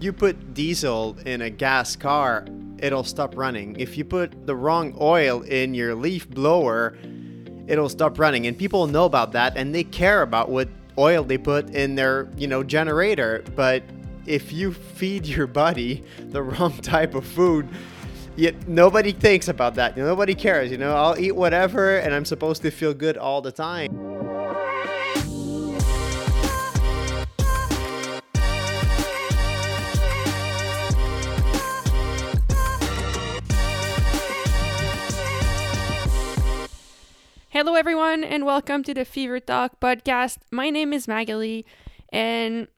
You put diesel in a gas car, it'll stop running. If you put the wrong oil in your leaf blower, it'll stop running. And people know about that and they care about what oil they put in their, you know, generator. But if you feed your body the wrong type of food, yet nobody thinks about that. Nobody cares. You know, I'll eat whatever and I'm supposed to feel good all the time. Hello, everyone, and welcome to the Fever Talk podcast. My name is Magali, and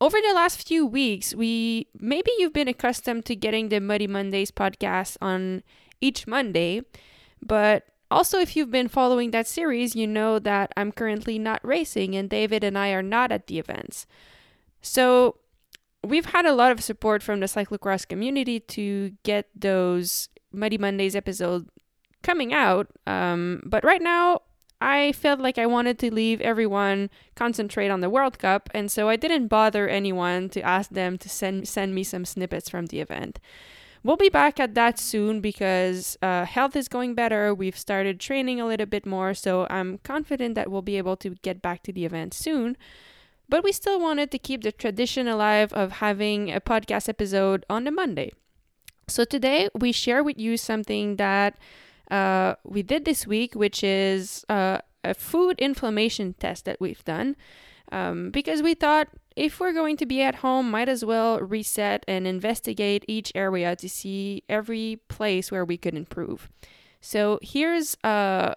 over the last few weeks, we maybe you've been accustomed to getting the Muddy Mondays podcast on each Monday, but also if you've been following that series, you know that I'm currently not racing, and David and I are not at the events. So we've had a lot of support from the cyclocross community to get those Muddy Mondays episodes coming out. Um, but right now, I felt like I wanted to leave everyone concentrate on the World Cup, and so I didn't bother anyone to ask them to send send me some snippets from the event. We'll be back at that soon because uh, health is going better. We've started training a little bit more, so I'm confident that we'll be able to get back to the event soon. But we still wanted to keep the tradition alive of having a podcast episode on a Monday. So today we share with you something that uh, we did this week, which is uh, a food inflammation test that we've done. Um, because we thought if we're going to be at home, might as well reset and investigate each area to see every place where we could improve. So here's uh,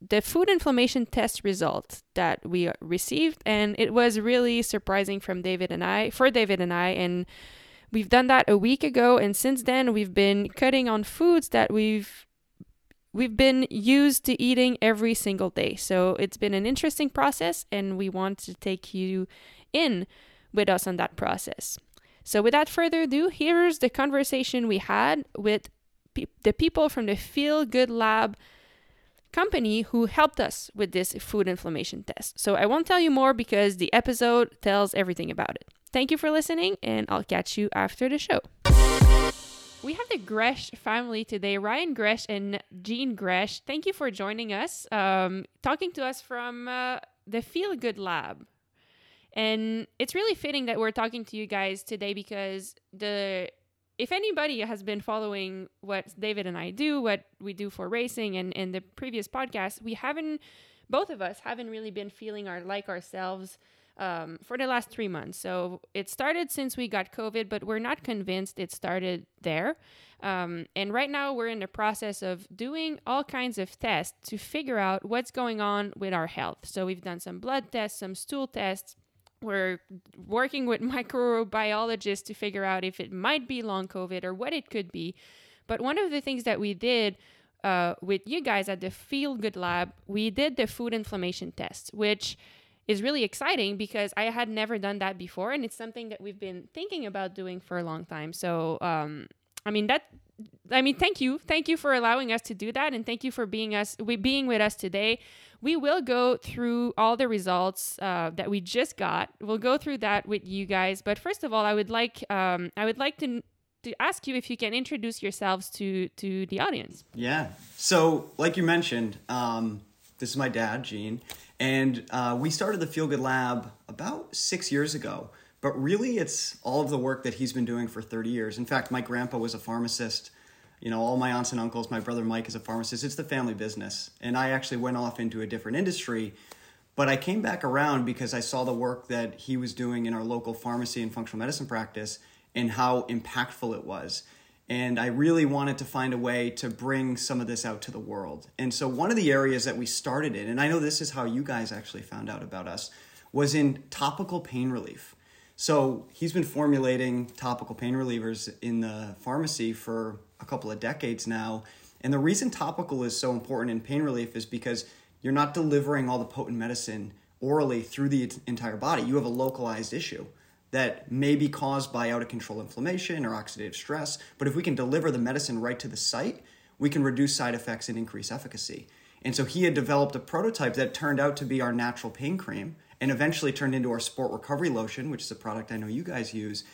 the food inflammation test result that we received, and it was really surprising from David and I, for David and I, and we've done that a week ago, and since then we've been cutting on foods that we've we've been used to eating every single day. So it's been an interesting process, and we want to take you in with us on that process. So, without further ado, here's the conversation we had with pe- the people from the Feel Good Lab company who helped us with this food inflammation test. So, I won't tell you more because the episode tells everything about it. Thank you for listening, and I'll catch you after the show. We have the Gresh family today, Ryan Gresh and Gene Gresh. Thank you for joining us, um, talking to us from uh, the Feel Good Lab. And it's really fitting that we're talking to you guys today because the if anybody has been following what David and I do, what we do for racing and, and the previous podcast, we haven't both of us haven't really been feeling our like ourselves um, for the last three months. So it started since we got COVID, but we're not convinced it started there. Um, and right now we're in the process of doing all kinds of tests to figure out what's going on with our health. So we've done some blood tests, some stool tests. We're working with microbiologists to figure out if it might be long COVID or what it could be. But one of the things that we did uh, with you guys at the Feel Good Lab, we did the food inflammation test, which is really exciting because I had never done that before, and it's something that we've been thinking about doing for a long time. So, um, I mean that. I mean, thank you, thank you for allowing us to do that, and thank you for being us, we being with us today. We will go through all the results uh, that we just got. We'll go through that with you guys. But first of all, I would like, um, I would like to to ask you if you can introduce yourselves to to the audience. Yeah. So, like you mentioned, um, this is my dad, Gene, and uh, we started the Feel Good Lab about six years ago. But really, it's all of the work that he's been doing for 30 years. In fact, my grandpa was a pharmacist. You know, all my aunts and uncles, my brother Mike is a pharmacist. It's the family business. And I actually went off into a different industry. But I came back around because I saw the work that he was doing in our local pharmacy and functional medicine practice and how impactful it was and I really wanted to find a way to bring some of this out to the world. And so, one of the areas that we started in, and I know this is how you guys actually found out about us, was in topical pain relief. So, he's been formulating topical pain relievers in the pharmacy for a couple of decades now. And the reason topical is so important in pain relief is because you're not delivering all the potent medicine orally through the entire body, you have a localized issue that may be caused by out of control inflammation or oxidative stress. But if we can deliver the medicine right to the site, we can reduce side effects and increase efficacy. And so he had developed a prototype that turned out to be our natural pain cream. and eventually turned into our sport recovery lotion, which is a product I know you guys use.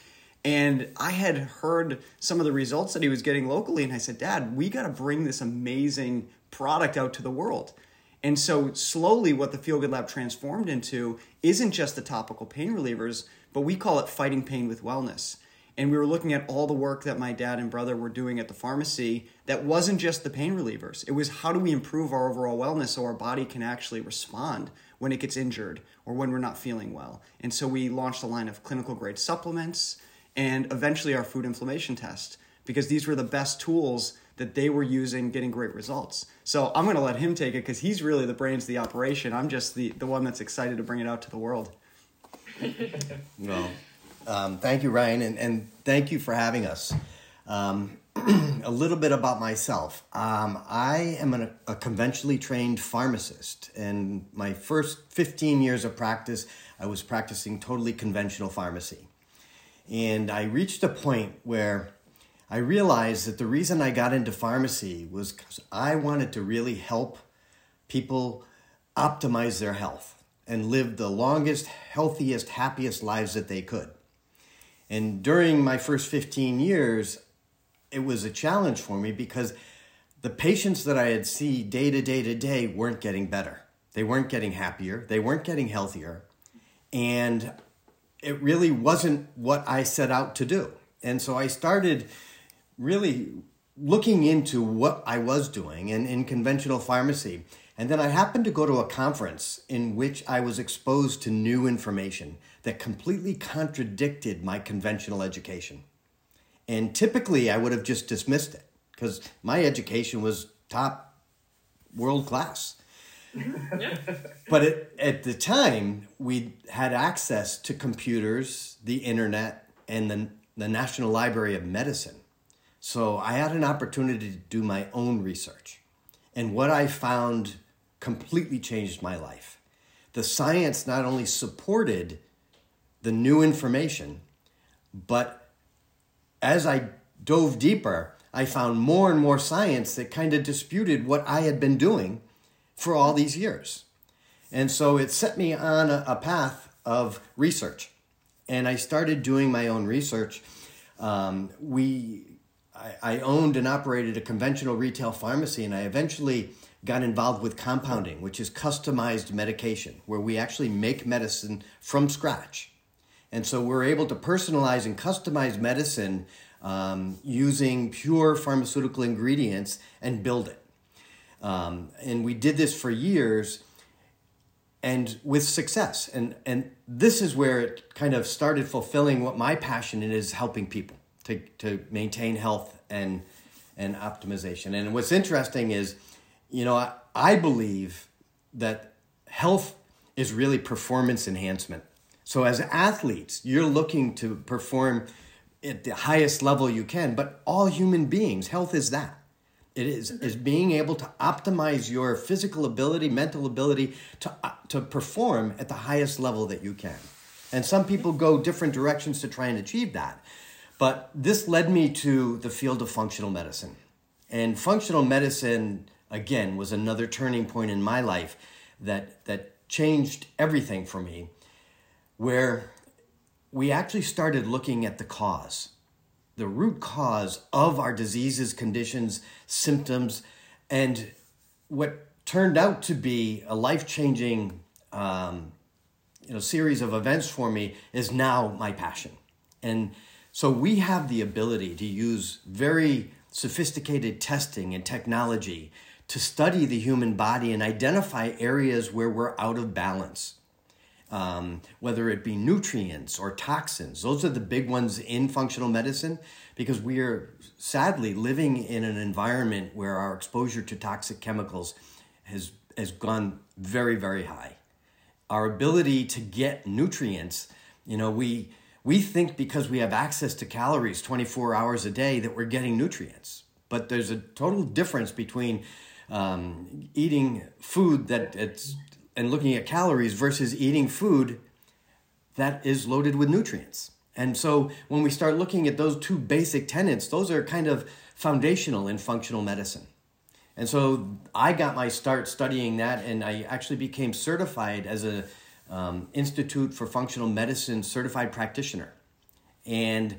And I had heard some of the results that he was getting locally, and I said, Dad, we got to bring this amazing product out to the world. And so, slowly, what the Feel Good Lab transformed into isn't just the topical pain relievers, but we call it fighting pain with wellness. And we were looking at all the work that my dad and brother were doing at the pharmacy that wasn't just the pain relievers. It was how do we improve our overall wellness so our body can actually respond when it gets injured or when we're not feeling well. And so we launched a line of clinical grade supplements and eventually our food inflammation test because these were the best tools that they were using getting great results. So I'm going to let him take it because he's really the brains of the operation. I'm just the, the one that's excited to bring it out to the world. well, um, thank you, Ryan, and, and thank you for having us. Um, a little bit about myself. Um, I am an, a conventionally trained pharmacist, and my first 15 years of practice, I was practicing totally conventional pharmacy. And I reached a point where I realized that the reason I got into pharmacy was because I wanted to really help people optimize their health and lived the longest, healthiest, happiest lives that they could. And during my first 15 years, it was a challenge for me because the patients that I had see day to day to day weren't getting better. They weren't getting happier. They weren't getting healthier. And it really wasn't what I set out to do. And so I started really looking into what I was doing in, in conventional pharmacy. And then I happened to go to a conference in which I was exposed to new information that completely contradicted my conventional education. And typically I would have just dismissed it because my education was top world class. but it, at the time, we had access to computers, the internet, and the, the National Library of Medicine. So I had an opportunity to do my own research. And what I found completely changed my life. The science not only supported the new information, but as I dove deeper, I found more and more science that kind of disputed what I had been doing for all these years. And so it set me on a, a path of research. And I started doing my own research. Um, we I, I owned and operated a conventional retail pharmacy, and I eventually got involved with compounding, which is customized medication, where we actually make medicine from scratch. And so we're able to personalize and customize medicine um, using pure pharmaceutical ingredients and build it. Um, and we did this for years and with success. And, and this is where it kind of started fulfilling what my passion is helping people to, to maintain health and and optimization. And what's interesting is, you know, I, I believe that health is really performance enhancement. So as athletes, you're looking to perform at the highest level you can, but all human beings, health is that. It is is being able to optimize your physical ability, mental ability to uh, to perform at the highest level that you can. And some people go different directions to try and achieve that. But this led me to the field of functional medicine. And functional medicine, again, was another turning point in my life that, that changed everything for me, where we actually started looking at the cause, the root cause of our diseases, conditions, symptoms, and what turned out to be a life changing um, you know, series of events for me is now my passion. And so we have the ability to use very sophisticated testing and technology to study the human body and identify areas where we're out of balance. Um, whether it be nutrients or toxins, those are the big ones in functional medicine because we are sadly living in an environment where our exposure to toxic chemicals has, has gone very, very high. Our ability to get nutrients, you know, we we think because we have access to calories 24 hours a day that we're getting nutrients. But there's a total difference between um, eating food that it's and looking at calories versus eating food that is loaded with nutrients. And so when we start looking at those two basic tenets, those are kind of foundational in functional medicine. And so I got my start studying that, and I actually became certified as a um, Institute for Functional Medicine certified practitioner. And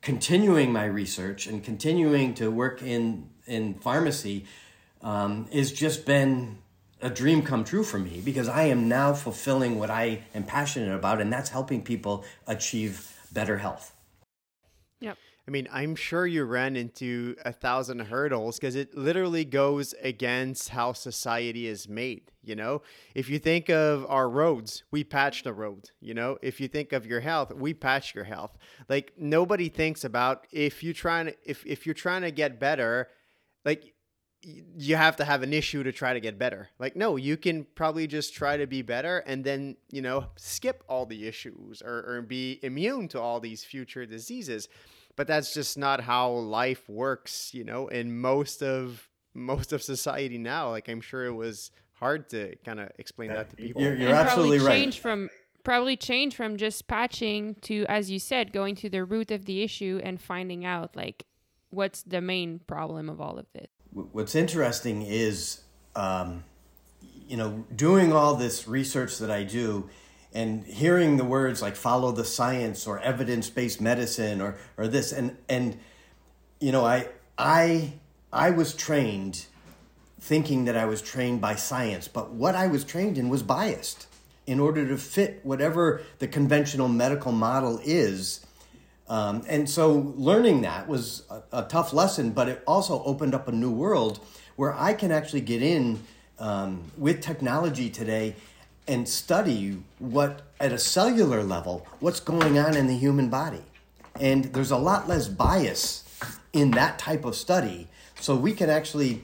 continuing my research and continuing to work in, in pharmacy um, has just been a dream come true for me because I am now fulfilling what I am passionate about, and that's helping people achieve better health. Yep. I mean, I'm sure you ran into a thousand hurdles because it literally goes against how society is made. You know, if you think of our roads, we patch the road. You know, if you think of your health, we patch your health. Like nobody thinks about if you're trying to if if you're trying to get better, like you have to have an issue to try to get better. Like, no, you can probably just try to be better and then, you know, skip all the issues or, or be immune to all these future diseases but that's just not how life works you know in most of most of society now like i'm sure it was hard to kind of explain that to people You're, you're and absolutely probably right. change from probably change from just patching to as you said going to the root of the issue and finding out like what's the main problem of all of this W- What's interesting is, um, you know, doing all this research that I do and hearing the words like follow the science or evidence based medicine or, or this and and you know I I I was trained thinking that I was trained by science, but what I was trained in was biased in order to fit whatever the conventional medical model is. Um, and so learning that was a, a tough lesson, but it also opened up a new world where I can actually get in um, with technology today and study what, at a cellular level, what's going on in the human body. And there's a lot less bias in that type of study. So we can actually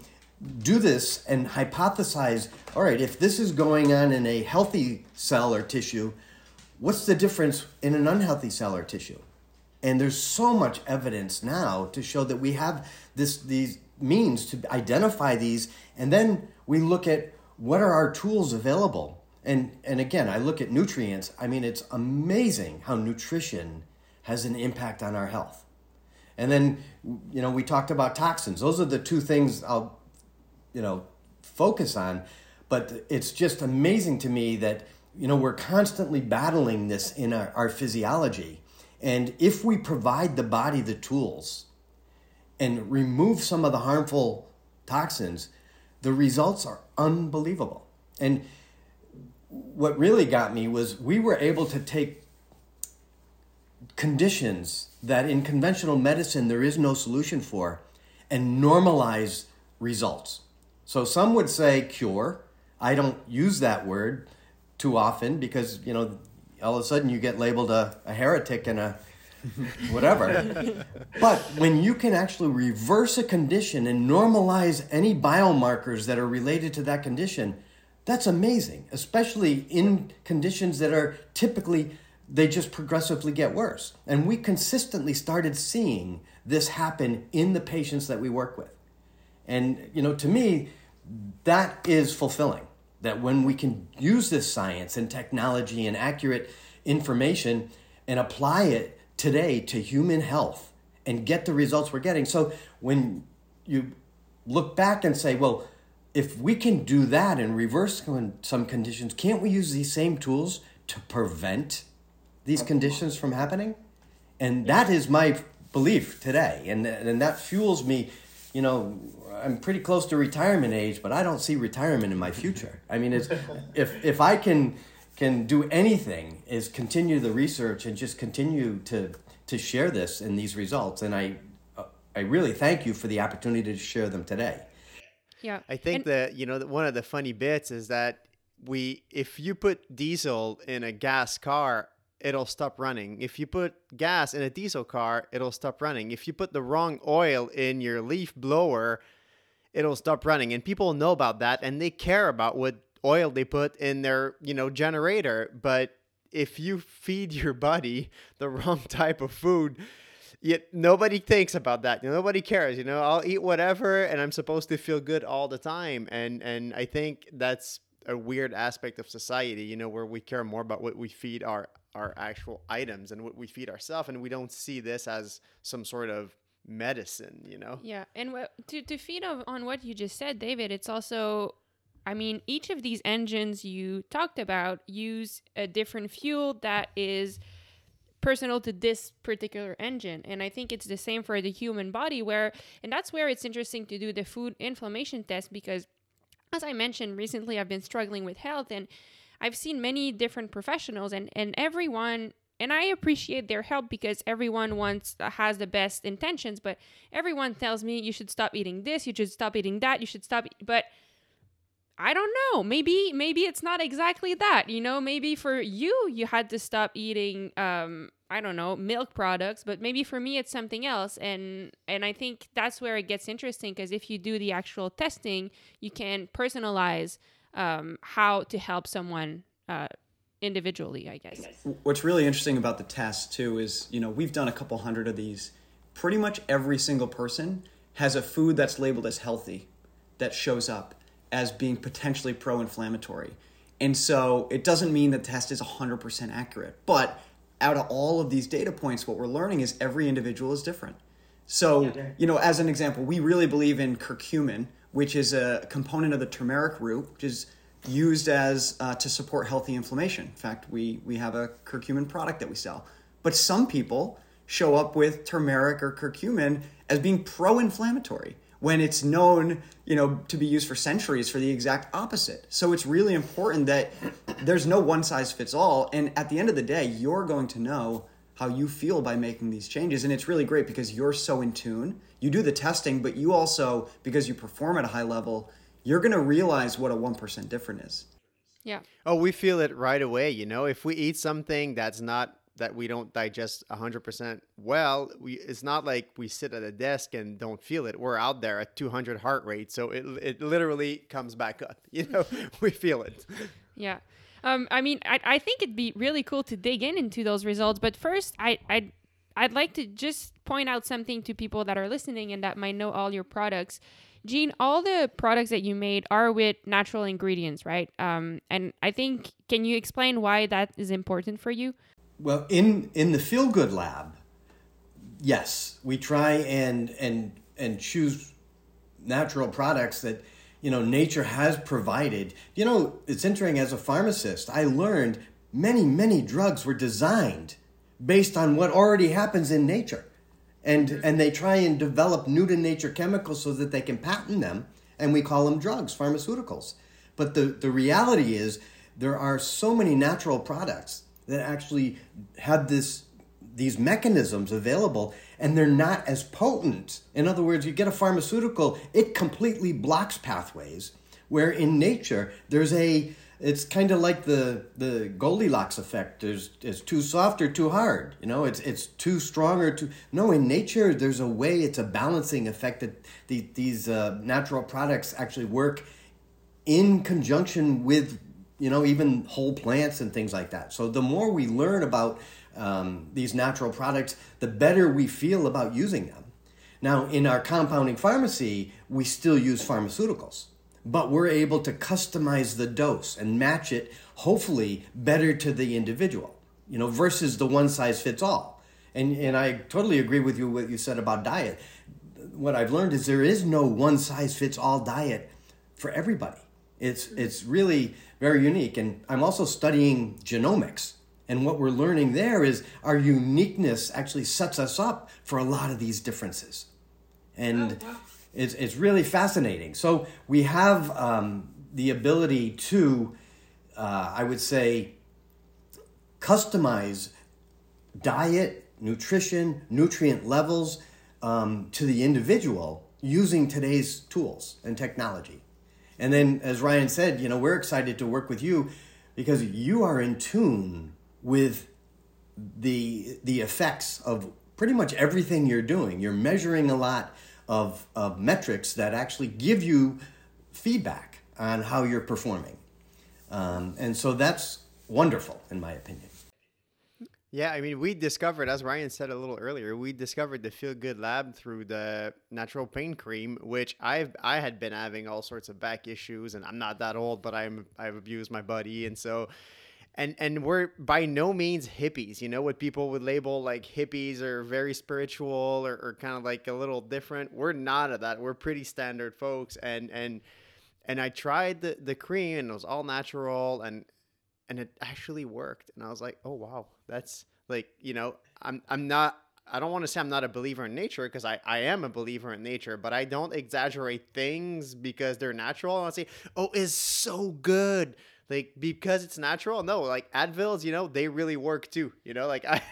do this and hypothesize all right, if this is going on in a healthy cell or tissue, what's the difference in an unhealthy cell or tissue? And there's so much evidence now to show that we have this these means to identify these, and then we look at what are our tools available. And and again, I look at nutrients. I mean, it's amazing how nutrition has an impact on our health. And then you know, we talked about toxins. Those are the two things I'll you know focus on. But it's just amazing to me that you know we're constantly battling this in our, our physiology. And if we provide the body the tools and remove some of the harmful toxins, the results are unbelievable. And what really got me was we were able to take conditions that in conventional medicine there is no solution for and normalize results. So some would say cure. I don't use that word too often because, you know, all of a sudden you get labeled a, a heretic and a whatever. but when you can actually reverse a condition and normalize any biomarkers that are related to that condition, that's amazing, especially in conditions that are typically they just progressively get worse. And we consistently started seeing this happen in the patients that we work with. And you know, to me, that is fulfilling. That when we can use this science and technology and accurate information and apply it today to human health and get the results we're getting. So when you look back and say, well, if we can do that and reverse some conditions, can't we use these same tools to prevent these conditions from happening? And that is my belief today. And, and that fuels me. You know, I'm pretty close to retirement age, but I don't see retirement in my future. I mean, it's, if, if I can can do anything is continue the research and just continue to to share this and these results and i uh, i really thank you for the opportunity to share them today yeah I think And- that you know that one of the funny bits is that we if you put diesel in a gas car, it'll stop running. If you put gas in a diesel car, it'll stop running. If you put the wrong oil in your leaf blower, it'll stop running. And people know about that and they care about what oil they put in their, you know, generator. But if you feed your body the wrong type of food, yet nobody thinks about that. You know, Nobody cares. You know, I'll eat whatever, and I'm supposed to feel good all the time. And and I think that's a weird aspect of society. You know, where we care more about what we feed our our actual items and what we feed ourselves, and we don't see this as some sort of medicine. You know. Yeah, and to to feed on what you just said, David, it's also I mean, each of these engines you talked about use a different fuel that is personal to this particular engine. And I think it's the same for the human body, where, and that's where it's interesting to do the food inflammation test because, as I mentioned recently, I've been struggling with health and I've seen many different professionals, and, and everyone and I appreciate their help because everyone wants uh, has the best intentions, but everyone tells me you should stop eating this, you should stop eating that, you should stop but I don't know. Maybe maybe it's not exactly that. You know, maybe for you you had to stop eating um I don't know, milk products, but maybe for me it's something else and and I think that's where it gets interesting because if you do the actual testing, you can personalize um, how to help someone uh, individually, I guess. What's really interesting about the test too is, you know, we've done a couple hundred of these. Pretty much every single person has a food that's labeled as healthy that shows up as being potentially pro inflammatory. And so it doesn't mean the test is 100% accurate. But out of all of these data points, what we're learning is every individual is different. So, you know, as an example, we really believe in curcumin, which is a component of the turmeric root, which is used as uh, to support healthy inflammation. In fact, we, we have a curcumin product that we sell. But some people show up with turmeric or curcumin as being pro inflammatory when it's known, you know, to be used for centuries for the exact opposite. So it's really important that there's no one size fits all and at the end of the day, you're going to know how you feel by making these changes and it's really great because you're so in tune. You do the testing, but you also because you perform at a high level, you're going to realize what a 1% difference is. Yeah. Oh, we feel it right away, you know. If we eat something that's not that we don't digest 100% well we it's not like we sit at a desk and don't feel it we're out there at 200 heart rate so it, it literally comes back up you know we feel it yeah um, i mean I, I think it'd be really cool to dig in into those results but first i i I'd like to just point out something to people that are listening and that might know all your products. Gene, all the products that you made are with natural ingredients, right? Um, and I think, can you explain why that is important for you? Well, in in the Feel Good Lab, yes, we try and and and choose natural products that you know nature has provided. You know, it's interesting as a pharmacist, I learned many many drugs were designed based on what already happens in nature. And and they try and develop new to nature chemicals so that they can patent them and we call them drugs, pharmaceuticals. But the, the reality is there are so many natural products that actually have this these mechanisms available and they're not as potent. In other words, you get a pharmaceutical, it completely blocks pathways where in nature there's a it's kind of like the the Goldilocks effect. There's it's too soft or too hard. You know, it's it's too strong or too. No, in nature, there's a way. It's a balancing effect that the, these uh, natural products actually work in conjunction with you know, even whole plants and things like that. So the more we learn about um, these natural products, the better we feel about using them. Now, in our compounding pharmacy, we still use pharmaceuticals, but we're able to customize the dose and match it, hopefully, better to the individual, you know, versus the one size fits all. And, and I totally agree with you what you said about diet. What I've learned is there is no one size fits all diet for everybody. It's, it's really very unique. And I'm also studying genomics. And what we're learning there is our uniqueness actually sets us up for a lot of these differences. And oh, wow. it's, it's really fascinating. So we have um, the ability to, uh, I would say, customize diet, nutrition, nutrient levels um, to the individual using today's tools and technology. And then, as Ryan said, you know, we're excited to work with you because you are in tune with the the effects of pretty much everything you're doing. You're measuring a lot of, of metrics that actually give you feedback on how you're performing. Um, and so that's wonderful, in my opinion. Yeah, I mean, we discovered, as Ryan said a little earlier, we discovered the Feel Good Lab through the natural pain cream, which I've I had been having all sorts of back issues, and I'm not that old, but I'm I've abused my buddy, and so, and and we're by no means hippies, you know, what people would label like hippies or very spiritual or, or kind of like a little different. We're not of that. We're pretty standard folks, and and and I tried the the cream and it was all natural and and it actually worked and I was like, "Oh wow, that's like, you know, I'm I'm not I don't want to say I'm not a believer in nature because I, I am a believer in nature, but I don't exaggerate things because they're natural. I say, oh, it's so good. Like because it's natural. No, like Advils, you know, they really work too. You know, like I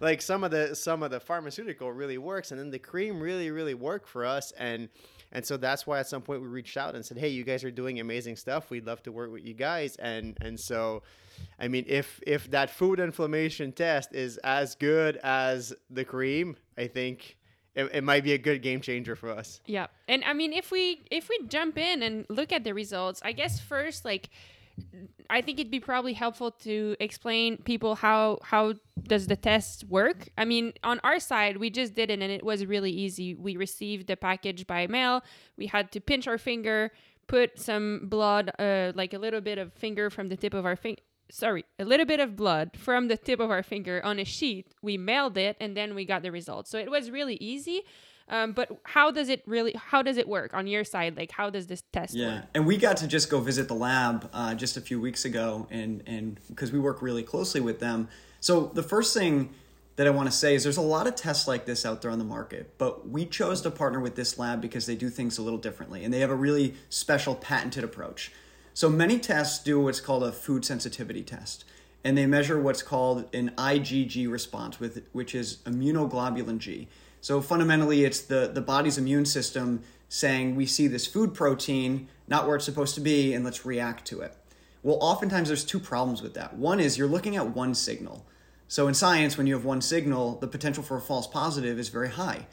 like some of the some of the pharmaceutical really works, and then the cream really, really worked for us. And and so that's why at some point we reached out and said, "Hey, you guys are doing amazing stuff. We'd love to work with you guys." And and so, I mean, if if that food inflammation test is as good as the cream, I think it, it might be a good game changer for us. Yeah. And I mean, if we if we jump in and look at the results, I guess first like I think it'd be probably helpful to explain people how how does the test work. I mean, on our side, we just did it and it was really easy. We received the package by mail. We had to pinch our finger, put some blood, uh, like a little bit of finger from the tip of our finger. Sorry, a little bit of blood from the tip of our finger on a sheet. We mailed it and then we got the results. So it was really easy. Um, but how does it really? How does it work on your side? Like, how does this test yeah. work? and we got to just go visit the lab uh, just a few weeks ago, and and because we work really closely with them. So the first thing that I want to say is there's a lot of tests like this out there on the market, but we chose to partner with this lab because they do things a little differently, and they have a really special patented approach. So many tests do what's called a food sensitivity test, and they measure what's called an IgG response, with which is immunoglobulin G. So fundamentally, it's the, the body's immune system saying, we see this food protein, not where it's supposed to be, and let's react to it. Well, oftentimes there's two problems with that. One is you're looking at one signal. So in science, when you have one signal, the potential for a false positive is very high.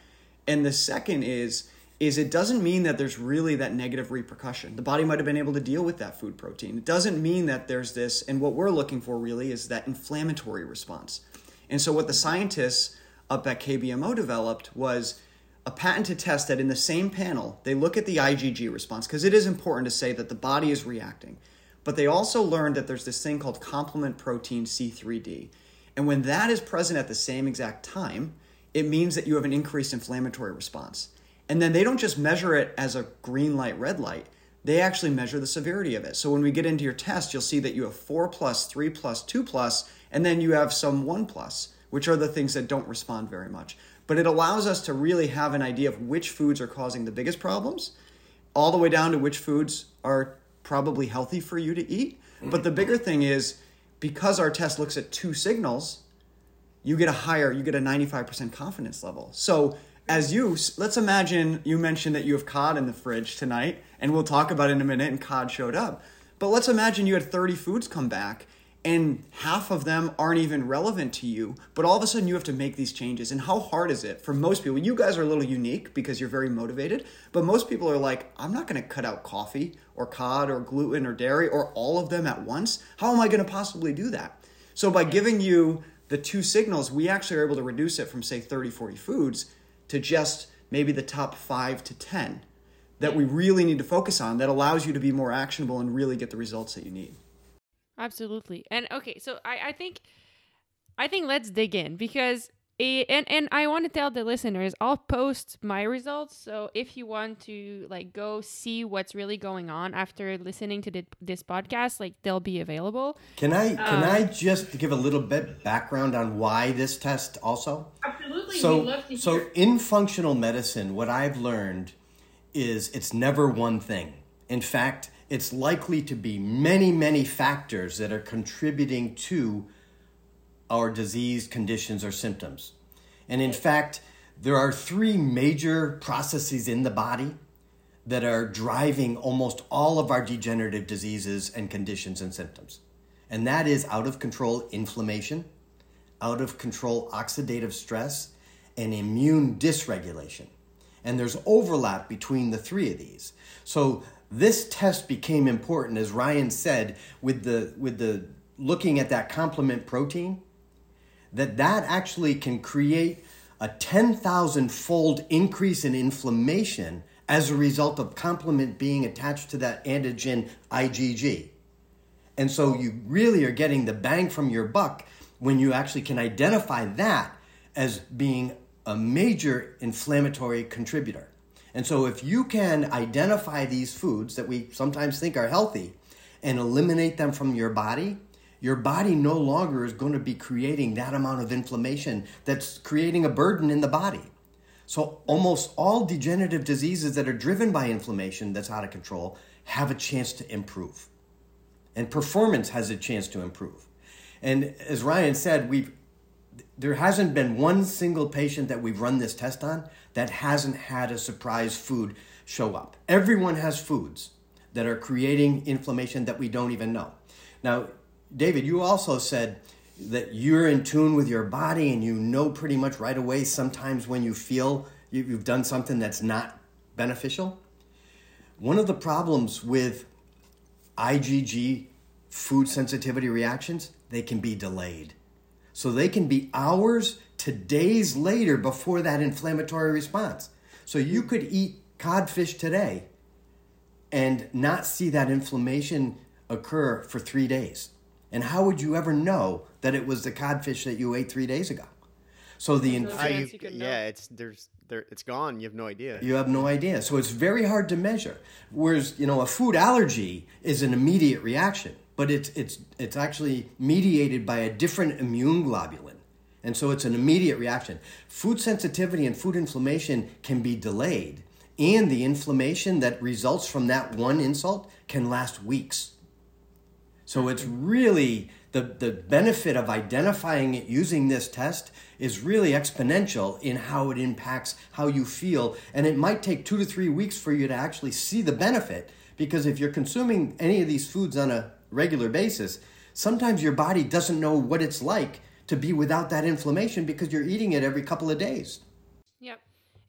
And the second is, is it doesn't mean that there's really that negative repercussion. The body might have been able to deal with that food protein. It doesn't mean that there's this, and what we're looking for really is that inflammatory response. And so what the scientists up at KBMO developed was a patented test that in the same panel, they look at the IgG response because it is important to say that the body is reacting. But they also learned that there's this thing called complement protein C3D. And when that is present at the same exact time, it means that you have an increased inflammatory response. And then they don't just measure it as a green light, red light. They actually measure the severity of it. So when we get into your test, you'll see that you have 4 plus, 3 plus, 2 plus, and then you have some 1 plus which are the things that don't respond very much. But it allows us to really have an idea of which foods are causing the biggest problems, all the way down to which foods are probably healthy for you to eat. But the bigger thing is because our test looks at two signals, you get a higher, you get a 95% confidence level. So as you, let's imagine you mentioned that you have cod in the fridge tonight, and we'll talk about it in a minute, and cod showed up. But let's imagine you had 30 foods come back and half of them aren't even relevant to you but all of a sudden you have to make these changes. And how hard is it for most people? You guys are a little unique because you're very motivated but most people are like i'm not going to cut out coffee or cod or gluten or dairy or all of them at once. How am i going to possibly do that? So by giving you the two signals we actually are able to reduce it from say 30 40 foods to just maybe the top 5 to 10 that we really need to focus on that allows you to be more actionable and really get the results that you need Absolutely. And okay, so I, I think I think let's dig in because it, and and I want to tell the listeners I'll post my results. So if you want to like go see what's really going on after listening to the, this podcast, like they'll be available. Can I can I um, just give a little bit background on why this test also? Absolutely. So so in functional medicine, what I've learned is it's never one thing. In fact, it's likely to be many, many factors that are contributing to our disease conditions or symptoms. And in fact, there are three major processes in the body that are driving almost all of our degenerative diseases and conditions and symptoms. And that is out of control inflammation, out of control oxidative stress, and immune dysregulation. And there's overlap between the three of these. So this test became important, as Ryan said, with the with the looking at that complement protein, that that actually can create a 10,000 fold increase in inflammation as a result of complement being attached to that antigen IgG. And so you really are getting the bang from your buck when you actually can identify that as being a major inflammatory contributor. And so, if you can identify these foods that we sometimes think are healthy and eliminate them from your body, your body no longer is going to be creating that amount of inflammation that's creating a burden in the body. So, almost all degenerative diseases that are driven by inflammation that's out of control have a chance to improve. And performance has a chance to improve. And as Ryan said, we've there hasn't been one single patient that we've run this test on that hasn't had a surprise food show up. Everyone has foods that are creating inflammation that we don't even know. Now, David, you also said that you're in tune with your body and you know pretty much right away sometimes when you feel you've done something that's not beneficial. One of the problems with IgG food sensitivity reactions, they can be delayed. So they can be hours to days later before that inflammatory response. So you could eat codfish today and not see that inflammation occur for three days. And how would you ever know that it was the codfish that you ate three days ago? So the no How chance you- you could know. yeah, it's there's there it's gone. You have no idea. You have no idea. So it's very hard to measure. Whereas, you know, a food allergy is an immediate reaction, but it's it's it's actually mediated by a different immune globulin. And so it's an immediate reaction. Food sensitivity and food inflammation can be delayed, and the inflammation that results from that one insult can last weeks. So it's really the, the benefit of identifying it using this test is really exponential in how it impacts how you feel. And it might take two to three weeks for you to actually see the benefit because if you're consuming any of these foods on a regular basis, sometimes your body doesn't know what it's like to be without that inflammation because you're eating it every couple of days. Yep.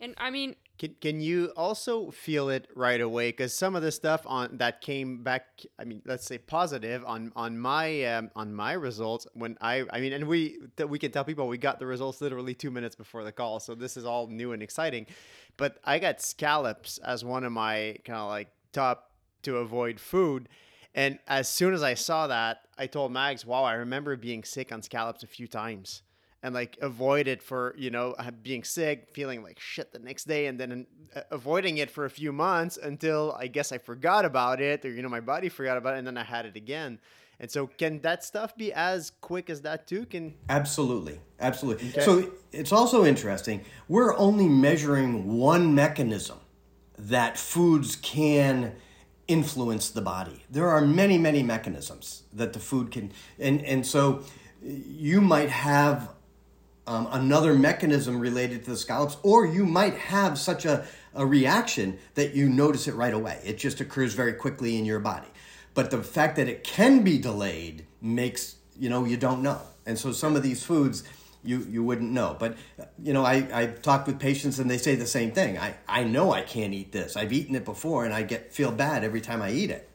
And I mean, Can, can you also feel it right away? Because some of the stuff on that came back, I mean, let's say positive on on my um, on my results when I I mean, and we that we can tell people we got the results literally two minutes before the call, so this is all new and exciting. But I got scallops as one of my kind of like top to avoid food. And as soon as I saw that, I told Mags, "Wow, I remember being sick on scallops a few times." and like avoid it for you know being sick feeling like shit the next day and then uh, avoiding it for a few months until i guess i forgot about it or you know my body forgot about it and then i had it again and so can that stuff be as quick as that too can Absolutely. Absolutely. So it's also interesting. We're only measuring one mechanism that foods can influence the body. There are many, many mechanisms that the food can, and, and so you might have um, another mechanism related to the scallops, or you might have such a, a reaction that you notice it right away. It just occurs very quickly in your body. But the fact that it can be delayed makes, you know, you don't know. And so some of these foods, you, you wouldn't know. But, you know, I, I've talked with patients and they say the same thing. I, I know I can't eat this. I've eaten it before and I get feel bad every time I eat it.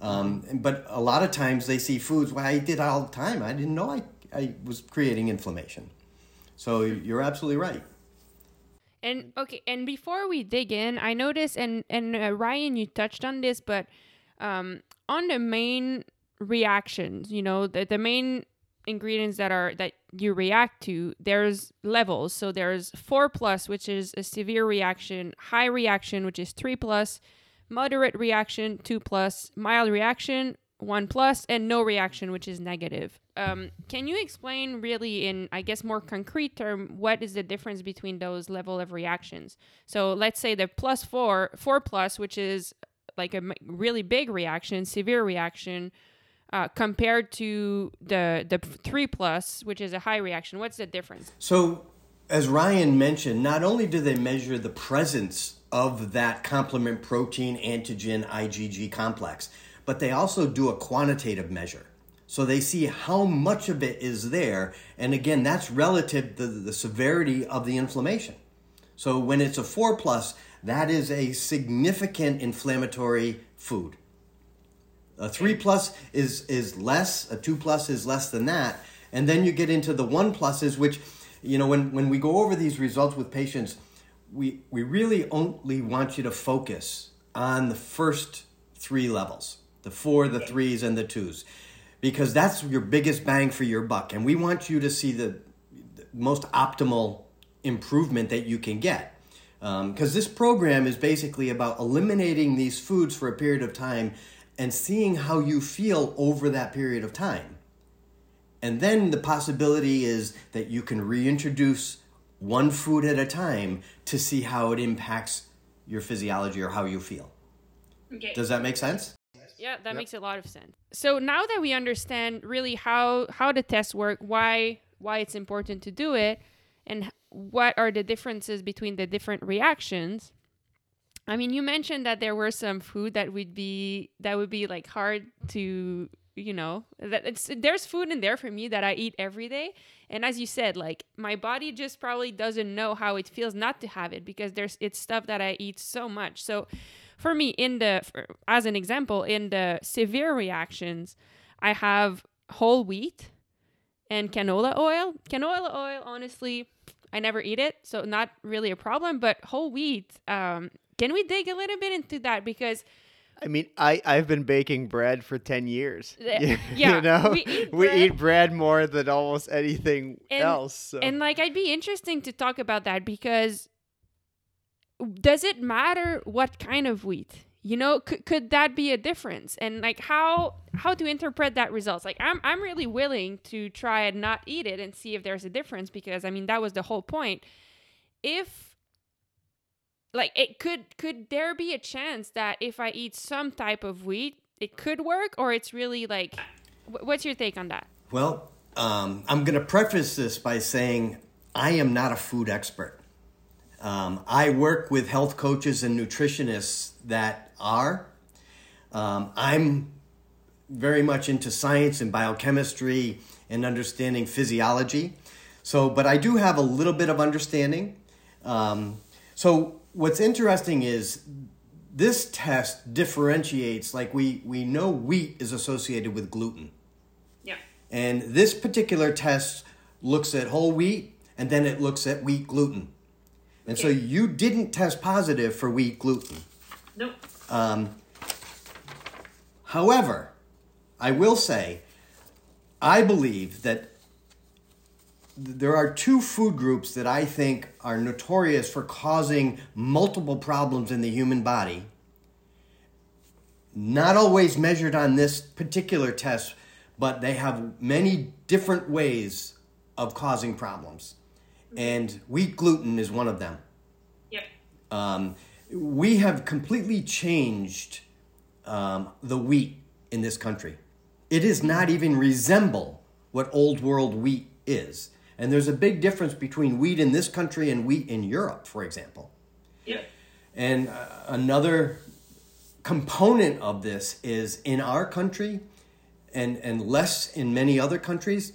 Um, but a lot of times they see foods, well, I did all the time. I didn't know I, I was creating inflammation. So you're absolutely right. And okay, and before we dig in, I noticed, and and uh, Ryan, you touched on this, but um, on the main reactions, you know, the the main ingredients that are that you react to, there's levels. So there's four plus, which is a severe reaction, high reaction, which is three plus, moderate reaction, two plus, mild reaction, one plus, and no reaction, which is negative. Um, can you explain really in, I guess, more concrete term, what is the difference between those level of reactions? So let's say the plus four, four plus, which is like a really big reaction, severe reaction, uh, compared to the the three plus, which is a high reaction. What's the difference? So, as Ryan mentioned, not only do they measure the presence of that complement protein antigen IgG complex, but they also do a quantitative measure. So they see how much of it is there. And again, that's relative to the severity of the inflammation. So when it's a 4 plus, that is a significant inflammatory food. A 3 plus is, is less, a 2 plus is less than that. And then you get into the 1 pluses, which, you know, when, when we go over these results with patients, we, we really only want you to focus on the first three levels the four, the threes, and the twos because that's your biggest bang for your buck. And we want you to see the, the most optimal improvement that you can get. Because um, this program is basically about eliminating these foods for a period of time and seeing how you feel over that period of time. And then the possibility is that you can reintroduce one food at a time to see how it impacts your physiology or how you feel. Okay. Does that make sense? Yeah, that yep. makes a lot of sense. So now that we understand really how how the tests work, why why it's important to do it, and what are the differences between the different reactions. I mean, you mentioned that there were some food that would be that would be like hard to you know that it's there's food in there for me that I eat every day. And as you said like my body just probably doesn't know how it feels not to have it because there's it's stuff that I eat so much. So for me in the for, as an example in the severe reactions I have whole wheat and canola oil. Canola oil honestly I never eat it so not really a problem but whole wheat um, can we dig a little bit into that because I mean, I I've been baking bread for ten years. Uh, yeah, you know, we eat, bread. we eat bread more than almost anything and, else. So. And like, I'd be interesting to talk about that because does it matter what kind of wheat? You know, could could that be a difference? And like, how how to interpret that results? Like, I'm I'm really willing to try and not eat it and see if there's a difference because I mean that was the whole point. If like it could could there be a chance that if I eat some type of wheat, it could work, or it's really like, what's your take on that? Well, um, I'm going to preface this by saying I am not a food expert. Um, I work with health coaches and nutritionists that are. Um, I'm very much into science and biochemistry and understanding physiology. So, but I do have a little bit of understanding. Um, so, what's interesting is this test differentiates like we we know wheat is associated with gluten. Yeah. And this particular test looks at whole wheat and then it looks at wheat gluten. And okay. so you didn't test positive for wheat gluten. Nope. Um, however, I will say, I believe that there are two food groups that I think are notorious for causing multiple problems in the human body. Not always measured on this particular test, but they have many different ways of causing problems. And wheat gluten is one of them. Yep. Um, we have completely changed um, the wheat in this country. It does not even resemble what old world wheat is. And there's a big difference between wheat in this country and wheat in Europe, for example. Yeah. And uh, another component of this is in our country and, and less in many other countries,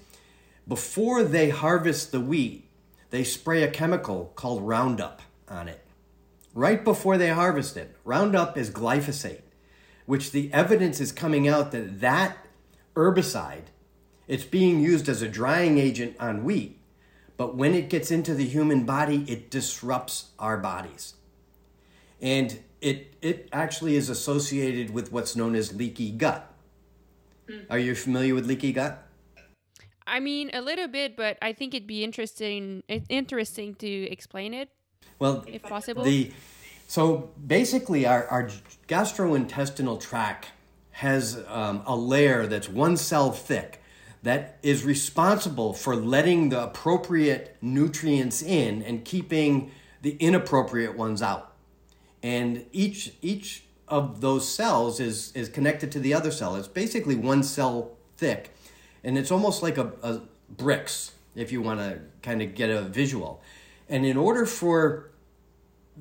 before they harvest the wheat, they spray a chemical called Roundup on it. Right before they harvest it. Roundup is glyphosate, which the evidence is coming out that that herbicide it's being used as a drying agent on wheat but when it gets into the human body, it disrupts our bodies. And it, it actually is associated with what's known as leaky gut. Mm. Are you familiar with leaky gut? I mean, a little bit, but I think it'd be interesting interesting to explain it. Well, if possible. The so basically, our, our gastrointestinal tract has um, a layer that's one cell thick that is responsible for letting the appropriate nutrients in and keeping the inappropriate ones out. And each each of those cells is is connected to the other cell. It's basically one cell thick, and it's almost like a, a bricks if you want to kind of get a visual. And in order for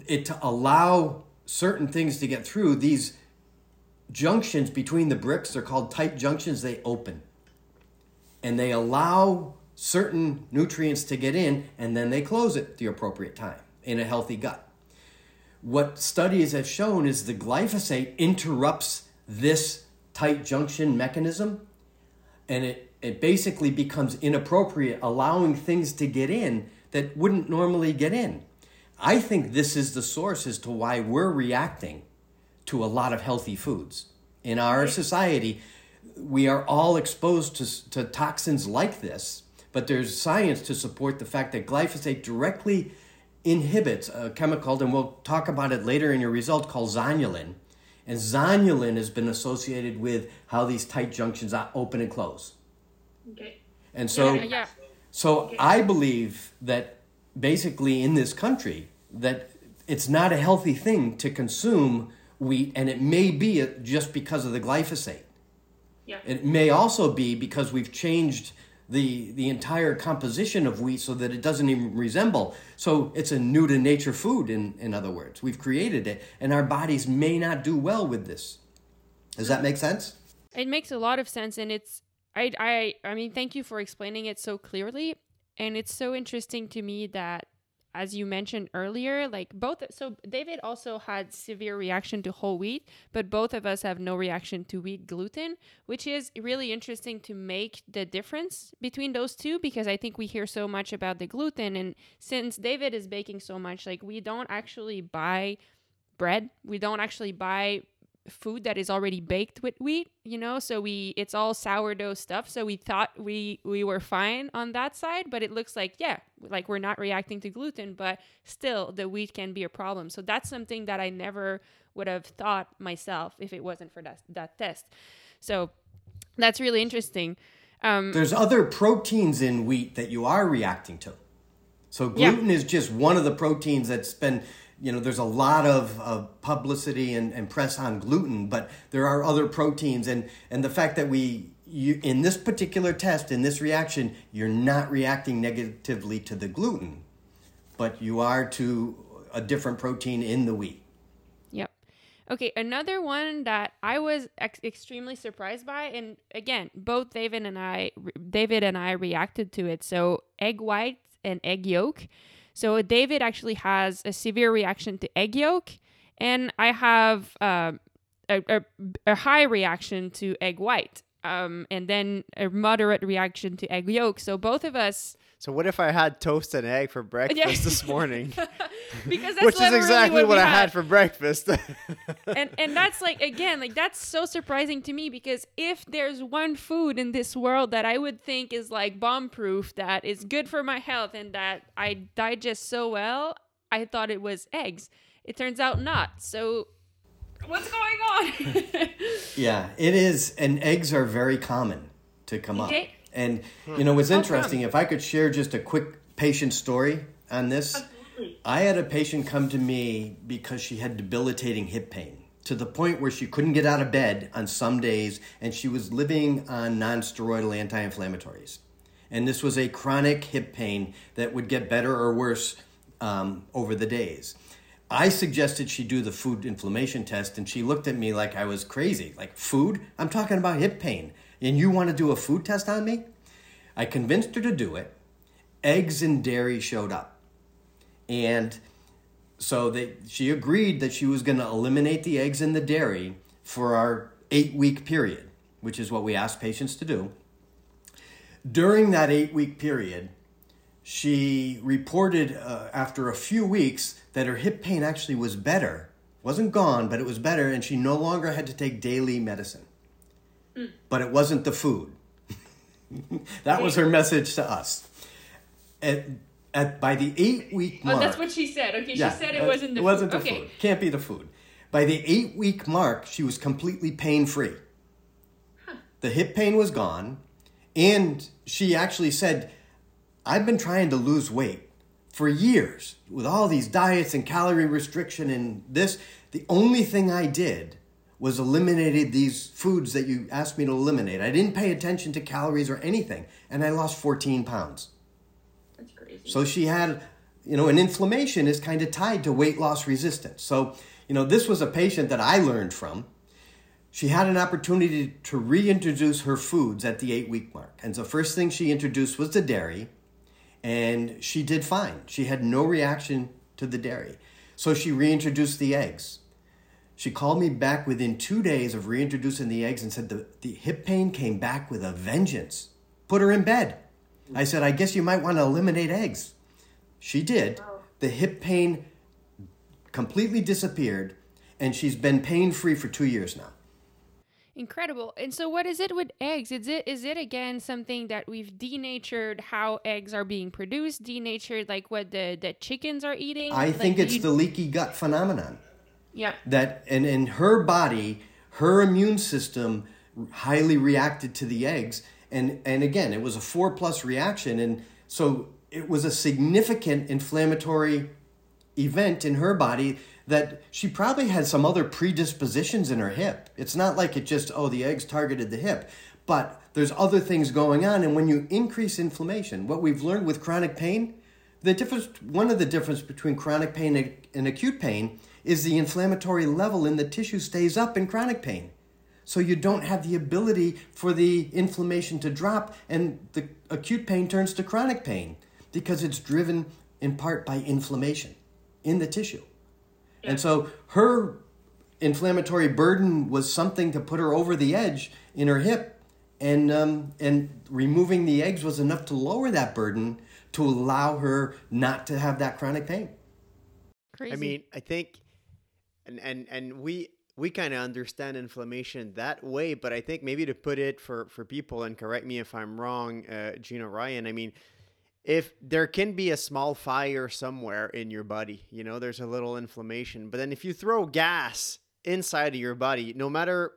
it to allow certain things to get through, these junctions between the bricks are called tight junctions. They open and they allow certain nutrients to get in and then they close it at the appropriate time in a healthy gut. What studies have shown is the glyphosate interrupts this tight junction mechanism and it, it basically becomes inappropriate, allowing things to get in that wouldn't normally get in. I think this is the source as to why we're reacting to a lot of healthy foods. In our society, we are all exposed to, to toxins like this, but there's science to support the fact that glyphosate directly inhibits a chemical, and we'll talk about it later in your result, called zonulin. And zonulin has been associated with how these tight junctions open and close. Okay. And so, Yeah, yeah. so I believe that basically in this country that it's not a healthy thing to consume wheat, and it may be uh, just because of the glyphosate. Yeah. It may also be because we've changed the the entire composition of wheat so that it doesn't even resemble. So it's a new to nature food. In in other words, we've created it, and our bodies may not do well with this. Does that make sense? It makes a lot of sense, and it's I I I mean, thank you for explaining it so clearly, and it's so interesting to me that as you mentioned earlier, like both so David also had severe reaction to whole wheat, but both of us have no reaction to wheat gluten, which is really interesting to make the difference between those two because I think we hear so much about the gluten and since David is baking so much, like we don't actually buy bread. We don't actually buy food that is already baked with wheat you know? So we it's all sourdough stuff. So we thought we we were fine on that side but it looks like yeah like we're not reacting to gluten but still the wheat can be a problem. So that's something that i never would have thought myself if it wasn't for that that test. So that's really interesting. Um There's other proteins in wheat that you are reacting to. So Yeah. gluten is just one of the proteins that's been, you know, there's a lot of, of publicity and, and press on gluten, but there are other proteins. And, and the fact that we, you, in this particular test, in this reaction, you're not reacting negatively to the gluten, but you are to a different protein in the wheat. Yep. Okay, another one that I was ex- extremely surprised by, and again, both David and I, David and I reacted to it. So egg whites and egg yolk. So David actually has a severe reaction to egg yolk, and I have um, a, a, a high reaction to egg white, um, and then a moderate reaction to egg yolk. So both of us, So what if I had toast and egg for breakfast this morning? because that's Which is literally exactly what, we I had for breakfast. and and that's like again like that's so surprising to me because if there's one food in this world that I would think is like bomb proof that is good for my health and that I digest so well, I thought it was eggs. It turns out not. So what's going on? Yeah, it is, and eggs are very common to come up. And you know, it's interesting. If I could share just a quick patient story on this, Absolutely. I had a patient come to me because she had debilitating hip pain to the point where she couldn't get out of bed on some days, and she was living on non-steroidal anti-inflammatories. And this was a chronic hip pain that would get better or worse um, over the days. I suggested she do the food inflammation test, and she looked at me like I was crazy. Like, food? I'm talking about hip pain. And you want to do a food test on me? I convinced her to do it. Eggs and dairy showed up. And so they, she agreed that she was going to eliminate the eggs and the dairy for our eight week period, which is what we ask patients to do. During that eight week period, she reported uh, after a few weeks that her hip pain actually was better. Wasn't gone, but it was better, and she no longer had to take daily medicine. But it wasn't the food. that was her message to us. At, at, by the eight week mark. oh, that's what she said. Okay, yeah, she said it uh, wasn't the it wasn't food. the okay. food. Can't be the food. By the eight week mark, she was completely pain free. The hip pain was gone, and she actually said, "I've been trying to lose weight for years with all these diets and calorie restriction and this. The only thing I did." Was eliminated these foods that you asked me to eliminate. I didn't pay attention to calories or anything, and I lost 14 pounds. That's crazy. So she had, you know, an inflammation is kind of tied to weight loss resistance. So, you know, this was a patient that I learned from. She had an opportunity to reintroduce her foods at the eight week mark. And the first thing she introduced was the dairy, and she did fine. She had no reaction to the dairy. So she reintroduced the eggs. She called me back within two days of reintroducing the eggs and said the, the hip pain came back with a vengeance. Put her in bed. I said, I guess you might want to eliminate eggs. She did. The hip pain completely disappeared, and she's been pain free for two years now. Incredible. And so what is it with eggs? Is it is it again something that we've denatured how eggs are being produced, denatured like what the the chickens are eating? I Like, think it's you- the leaky gut phenomenon. Yeah. that and in her body her immune system highly reacted to the eggs. And and again it was a four plus reaction. And so it was a significant inflammatory event in her body that she probably had some other predispositions in her hip. It's not like it just oh the eggs targeted the hip. But there's other things going on. And when you increase inflammation what we've learned with chronic pain the difference one of the difference between chronic pain and- acute pain is the inflammatory level in the tissue stays up in chronic pain. So you don't have the ability for the inflammation to drop and the acute pain turns to chronic pain because it's driven in part by inflammation in the tissue. And so her inflammatory burden was something to put her over the edge in her hip and um, and removing the eggs was enough to lower that burden to allow her not to have that chronic pain Crazy. I mean, I think, and and and we we kind of understand inflammation that way, but I think maybe to put it for for people and correct me if I'm wrong, uh, Gina Ryan. I mean, if there can be a small fire somewhere in your body, you know, there's a little inflammation, but then if you throw gas inside of your body, no matter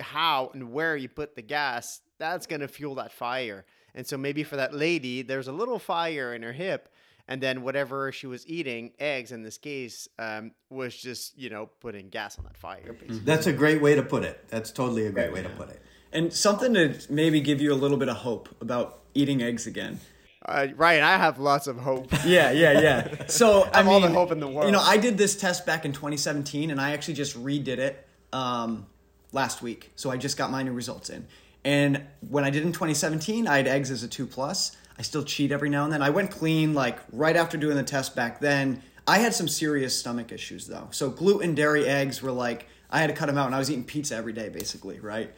how and where you put the gas, that's gonna fuel that fire. And so maybe for that lady, there's a little fire in her hip and then whatever she was eating, eggs in this case, um, was just you know putting gas on that fire. Basically. that's a great way to put it that's totally a great way to put it And something to maybe give you a little bit of hope about eating eggs again. Uh, Ryan, I have lots of hope. Yeah, yeah, yeah. So I have mean, all the hope in the world. You know, I did this test back in 2017, and I actually just redid it um, last week. So I just got my new results in. And when I did in 2017, I had eggs as a two plus. I still cheat every now and then. I went clean like right after doing the test back then. I had some serious stomach issues though. So gluten, dairy, eggs were like I had to cut them out, and I was eating pizza every day basically, right?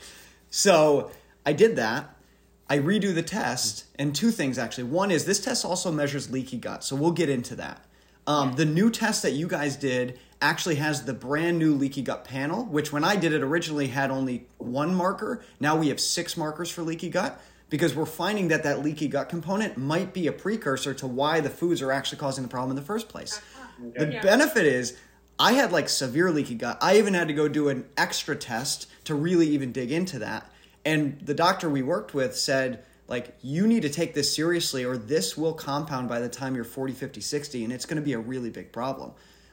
So I did that. I redo the test, and two things actually. One is this test also measures leaky gut, so we'll get into that. Um, the new test that you guys did actually has the brand new leaky gut panel, which when I did it originally had only one marker. Now we have six markers for leaky gut because we're finding that that leaky gut component might be a precursor to why the foods are actually causing the problem in the first place. Uh-huh. The Yeah. benefit is I had like severe leaky gut. I even had to go do an extra test to really even dig into that. And the doctor we worked with said, like, you need to take this seriously or this will compound by the time you're 40, 50, 60, and it's going to be a really big problem.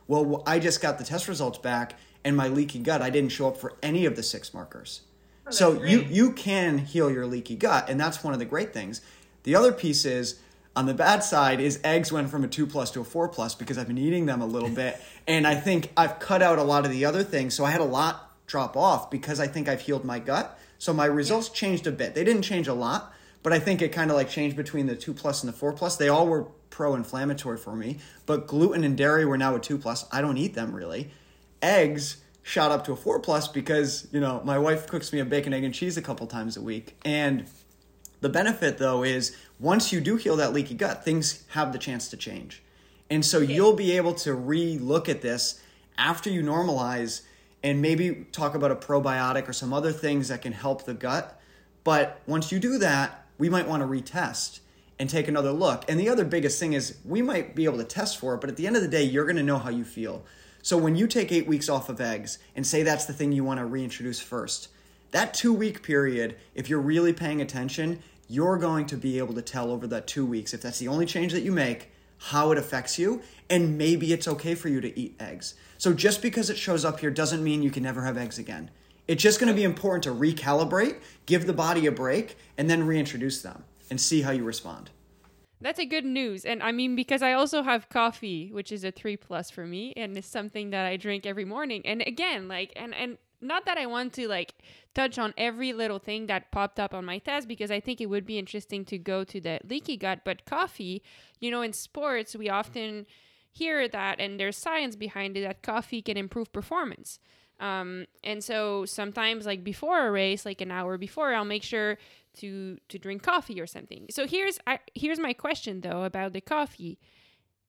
Well, I just got the test results back, and my leaky gut, I didn't show up for any of the six markers. Oh, so that's you you can heal your leaky gut, and that's one of the great things. The other piece is on the bad side is eggs went from a two plus to a four plus because I've been eating them a little bit, and I think I've cut out a lot of the other things. So I had a lot drop off because I think I've healed my gut. So my results changed a bit. They didn't change a lot, but I think it kind of like changed between the two plus and the four plus. They all were pro-inflammatory for me, but gluten and dairy were now a two plus. I don't eat them really. Eggs shot up to a four plus because you know my wife cooks me a bacon, egg, and cheese a couple times a week, and the benefit though is once you do heal that leaky gut, things have the chance to change. And so you'll be able to re-look at this after you normalize and maybe talk about a probiotic or some other things that can help the gut. But once you do that, we might want to retest and take another look. And the other biggest thing is we might be able to test for it, but at the end of the day, you're going to know how you feel. So when you take eight weeks off of eggs and say that's the thing you want to reintroduce first, that two week period, if you're really paying attention, you're going to be able to tell over that two weeks, if that's the only change that you make, how it affects you. And maybe it's okay for you to eat eggs. So just because it shows up here doesn't mean you can never have eggs again. It's just going to be important to recalibrate, give the body a break, and then reintroduce them and see how you respond. That's a good news. And I mean, because I also have coffee, which is a three plus for me, and it's something that I drink every morning. And again, like, and, and, not that I want to like touch on every little thing that popped up on my test because I think it would be interesting to go to the leaky gut, but coffee, you know, in sports, we often hear that and there's science behind it that coffee can improve performance. Um, and so sometimes like before a race, like an hour before, I'll make sure to to drink coffee or something. So here's I, here's my question though about the coffee.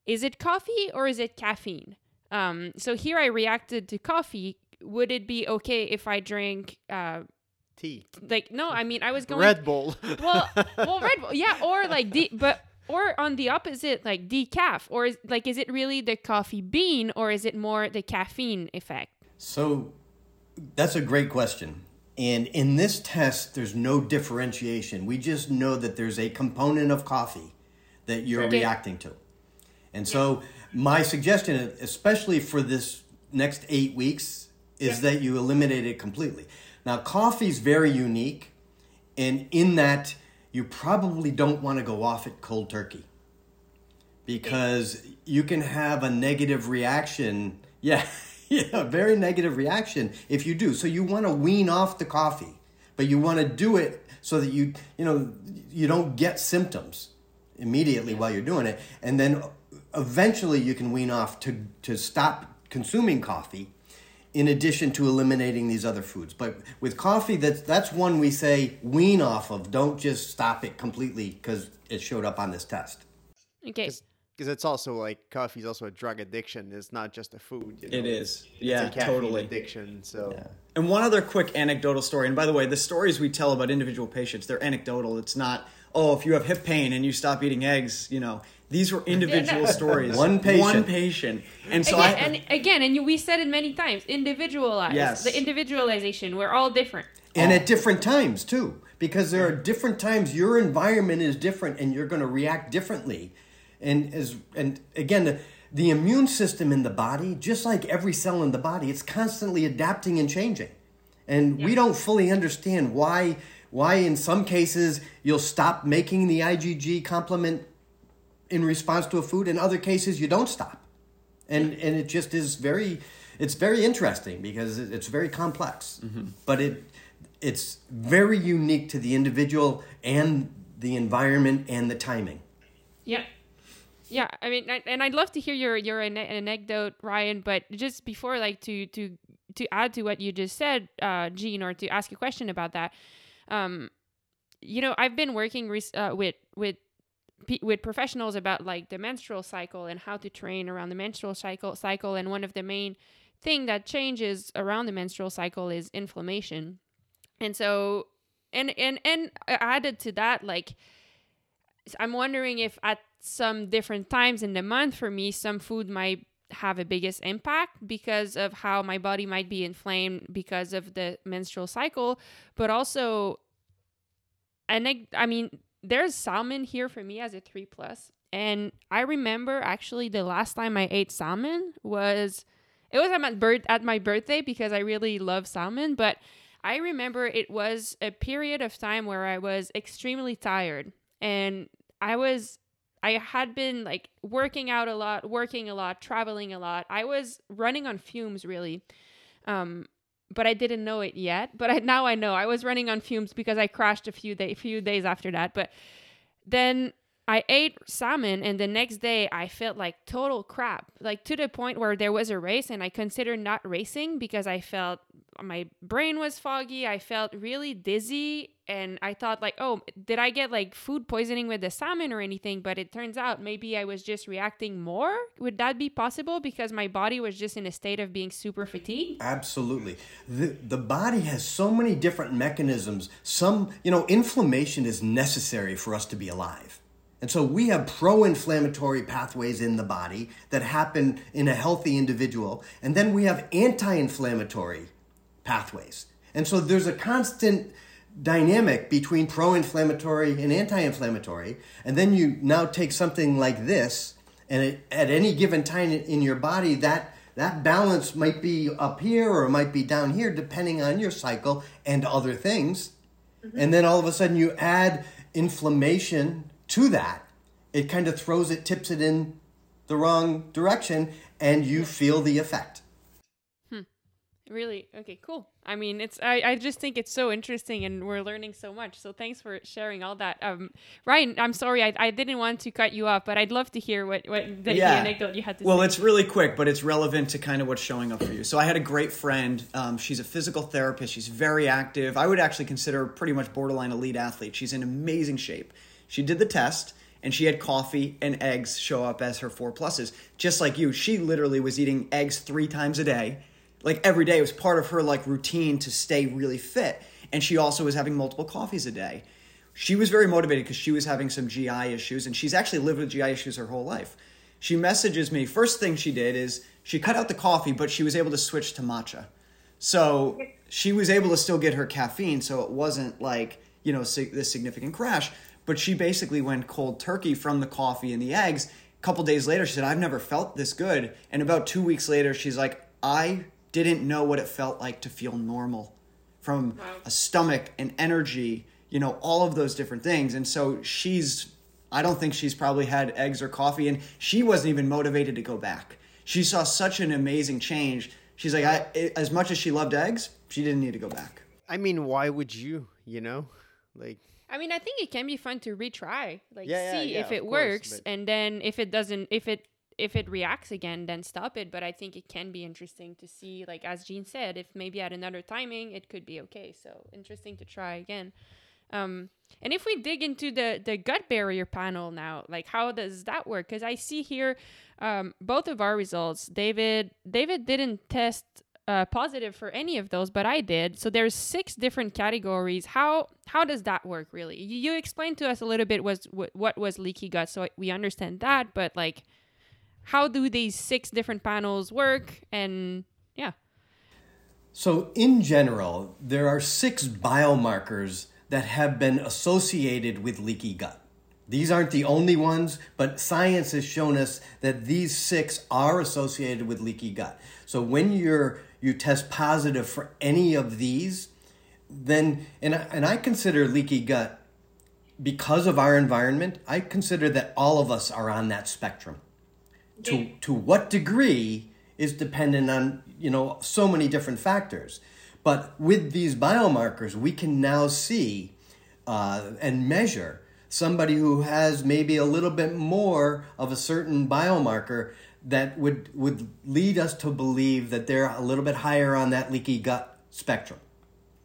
Is it coffee or is it caffeine? Um, so here I reacted to coffee. Would it be okay if I drink uh, tea, like no, I mean I was going Red Bull. well, well, Red Bull, yeah, or like de- but or on the opposite, like decaf, or is like is it really the coffee bean, or is it more the caffeine effect? So that's a great question. And in this test, there's no differentiation. We just know that there's a component of coffee that you're Okay. reacting to. And so, my suggestion, especially for this next eight weeks, is that you eliminate it completely. Now, coffee's very unique, and in that, you probably don't want to go off it cold turkey because you can have a negative reaction. Yeah, yeah, very negative reaction if you do. So you want to wean off the coffee, but you want to do it so that you, you know, you don't get symptoms immediately while you're doing it, and then eventually you can wean off to to stop consuming coffee. In addition to eliminating these other foods, but with coffee, that's that's one we say wean off of. Don't just stop it completely because it showed up on this test. Okay, Because it's also like coffee is also a drug addiction. It's not just a food. You know? It is. It's Yeah, a totally. addiction. So And one other quick anecdotal story. And by the way, the stories we tell about individual patients, they're anecdotal. It's not, oh, if you have hip pain and you stop eating eggs, you know, these were individual stories. One patient. One patient. And so again, I, and again, and we said it many times, individualized. Yes. The individualization. We're all different. and oh. at different times too because there are different times your environment is different and you're going to react differently and as and again the, the immune system in the body just like every cell in the body it's constantly adapting and changing. And we don't fully understand why why in some cases you'll stop making the IgG complement in response to a food in other cases you don't stop. And and it just is very it's very interesting because it's very complex. Mm-hmm. But it it's very unique to the individual and the environment and the timing. Yeah. Yeah, I mean, I- and I'd love to hear your your ane- anecdote, Ryan. But just before, like to to to add to what you just said, uh, Gene, or to ask a question about that, um, you know, I've been working uh, with with with professionals about like the menstrual cycle and how to train around the menstrual cycle cycle, and one of the main thing that changes around the menstrual cycle is inflammation, and so and and and added to that, like I'm wondering if at some different times in the month for me, some food might have a biggest impact because of how my body might be inflamed because of the menstrual cycle, but also, and I, I mean, there's salmon here for me as a three plus, and I remember actually the last time I ate salmon was it was at my birth at my birthday because I really love salmon, but I remember it was a period of time where I was extremely tired. And I was I had been like working out a lot, working a lot, traveling a lot. I was running on fumes really. Um but I didn't know it yet, but I, now I know. I was running on fumes because I crashed a few day, few days after that, but then I ate salmon and the next day I felt like total crap. Like to the point where there was a race and I considered not racing because I felt my brain was foggy. I felt really dizzy and I thought like, "Oh, did I get like food poisoning with the salmon or anything?" But it turns out maybe I was just reacting more. Would that be possible because my body was just in a state of being super fatigued? absolutely the the body has so many different mechanisms some you know inflammation is necessary for us to be alive and so we have pro-inflammatory pathways in the body that happen in a healthy individual. And then we have anti-inflammatory pathways. And so there's a constant dynamic between pro-inflammatory and anti-inflammatory. And then you now take something like this and it, at any given time in your body that that balance might be up here or it might be down here depending on your cycle and other things. Mm-hmm. And then all of a sudden you add inflammation to that it kind of throws it tips it in the wrong direction and you feel the effect Hmm. Really? Okay, cool. I mean, it's I, I just think it's so interesting and we're learning so much. So thanks for sharing all that. Um Ryan, I'm sorry I, I didn't want to cut you off, but I'd love to hear what, what the, the anecdote you had to well, say. it's really quick, but it's relevant to kind of what's showing up for you. So I had a great friend. Um, she's a physical therapist. She's very active. I would actually consider her pretty much borderline elite athlete. She's in amazing shape. She did the test and she had coffee and eggs show up as her four pluses. Just like you, she literally was eating eggs three times a day. Like every day, it was part of her like routine to stay really fit. and she also was having multiple coffees a day. She was very motivated because she was having some GI issues, and she's actually lived with GI issues her whole life. She messages me. First thing she did is she cut out the coffee, but she was able to switch to matcha. So she was able to still get her caffeine, so it wasn't like, you know, this significant crash. But she basically went cold turkey from the coffee and the eggs. A couple days later, she said, I've never felt this good. And about two weeks later, she's like, I didn't know what it felt like to feel normal from Wow. a stomach and energy, you know, all of those different things. And so she's, I don't think she's probably had eggs or coffee, and she wasn't even motivated to go back. She saw such an amazing change. She's like, I, as much as she loved eggs, she didn't need to go back. I mean, why would you? You know, like I mean, I think it can be fun to retry, like Yeah, yeah, see yeah, if it course, works, and then if it doesn't, if it if it reacts again, then stop it. But I think it can be interesting to see, like as Gene said, if maybe at another timing it could be okay. So interesting to try again. Um, and if we dig into the the gut barrier panel now, like how does that work? Because I see here um, both of our results. David David didn't test uh, positive for any of those, but I did. So there's six different categories. How how does that work really? You, you explained to us a little bit was what, what was leaky gut, so we understand that. But like, how do these six different panels work? And yeah, So, in general, there are six biomarkers that have been associated with leaky gut. These aren't the only ones, but science has shown us that these six are associated with leaky gut. So, when you're you test positive for any of these, then and I, and I consider leaky gut because of our environment. I consider that all of us are on that spectrum to to what degree is dependent on you know so many different factors but with these biomarkers we can now see uh, and measure somebody who has maybe a little bit more of a certain biomarker that would would lead us to believe that they're a little bit higher on that leaky gut spectrum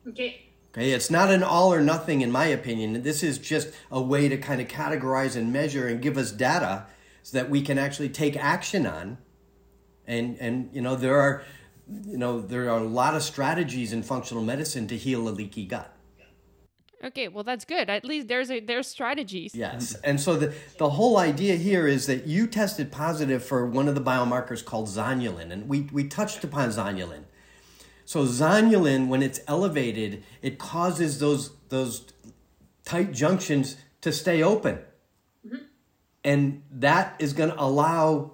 Okay. Okay, it's not an all or nothing, in my opinion. This is just a way to kind of categorize and measure and give us data so that we can actually take action on. And and you know there are, you know there are a lot of strategies in functional medicine to heal a leaky gut. Okay, well that's good. At least there's a there's strategies. Yes, and so the the whole idea here is that you tested positive for one of the biomarkers called zonulin, and we we touched upon zonulin. So zonulin, when it's elevated, it causes those those tight junctions to stay open, mm-hmm. and that is going to allow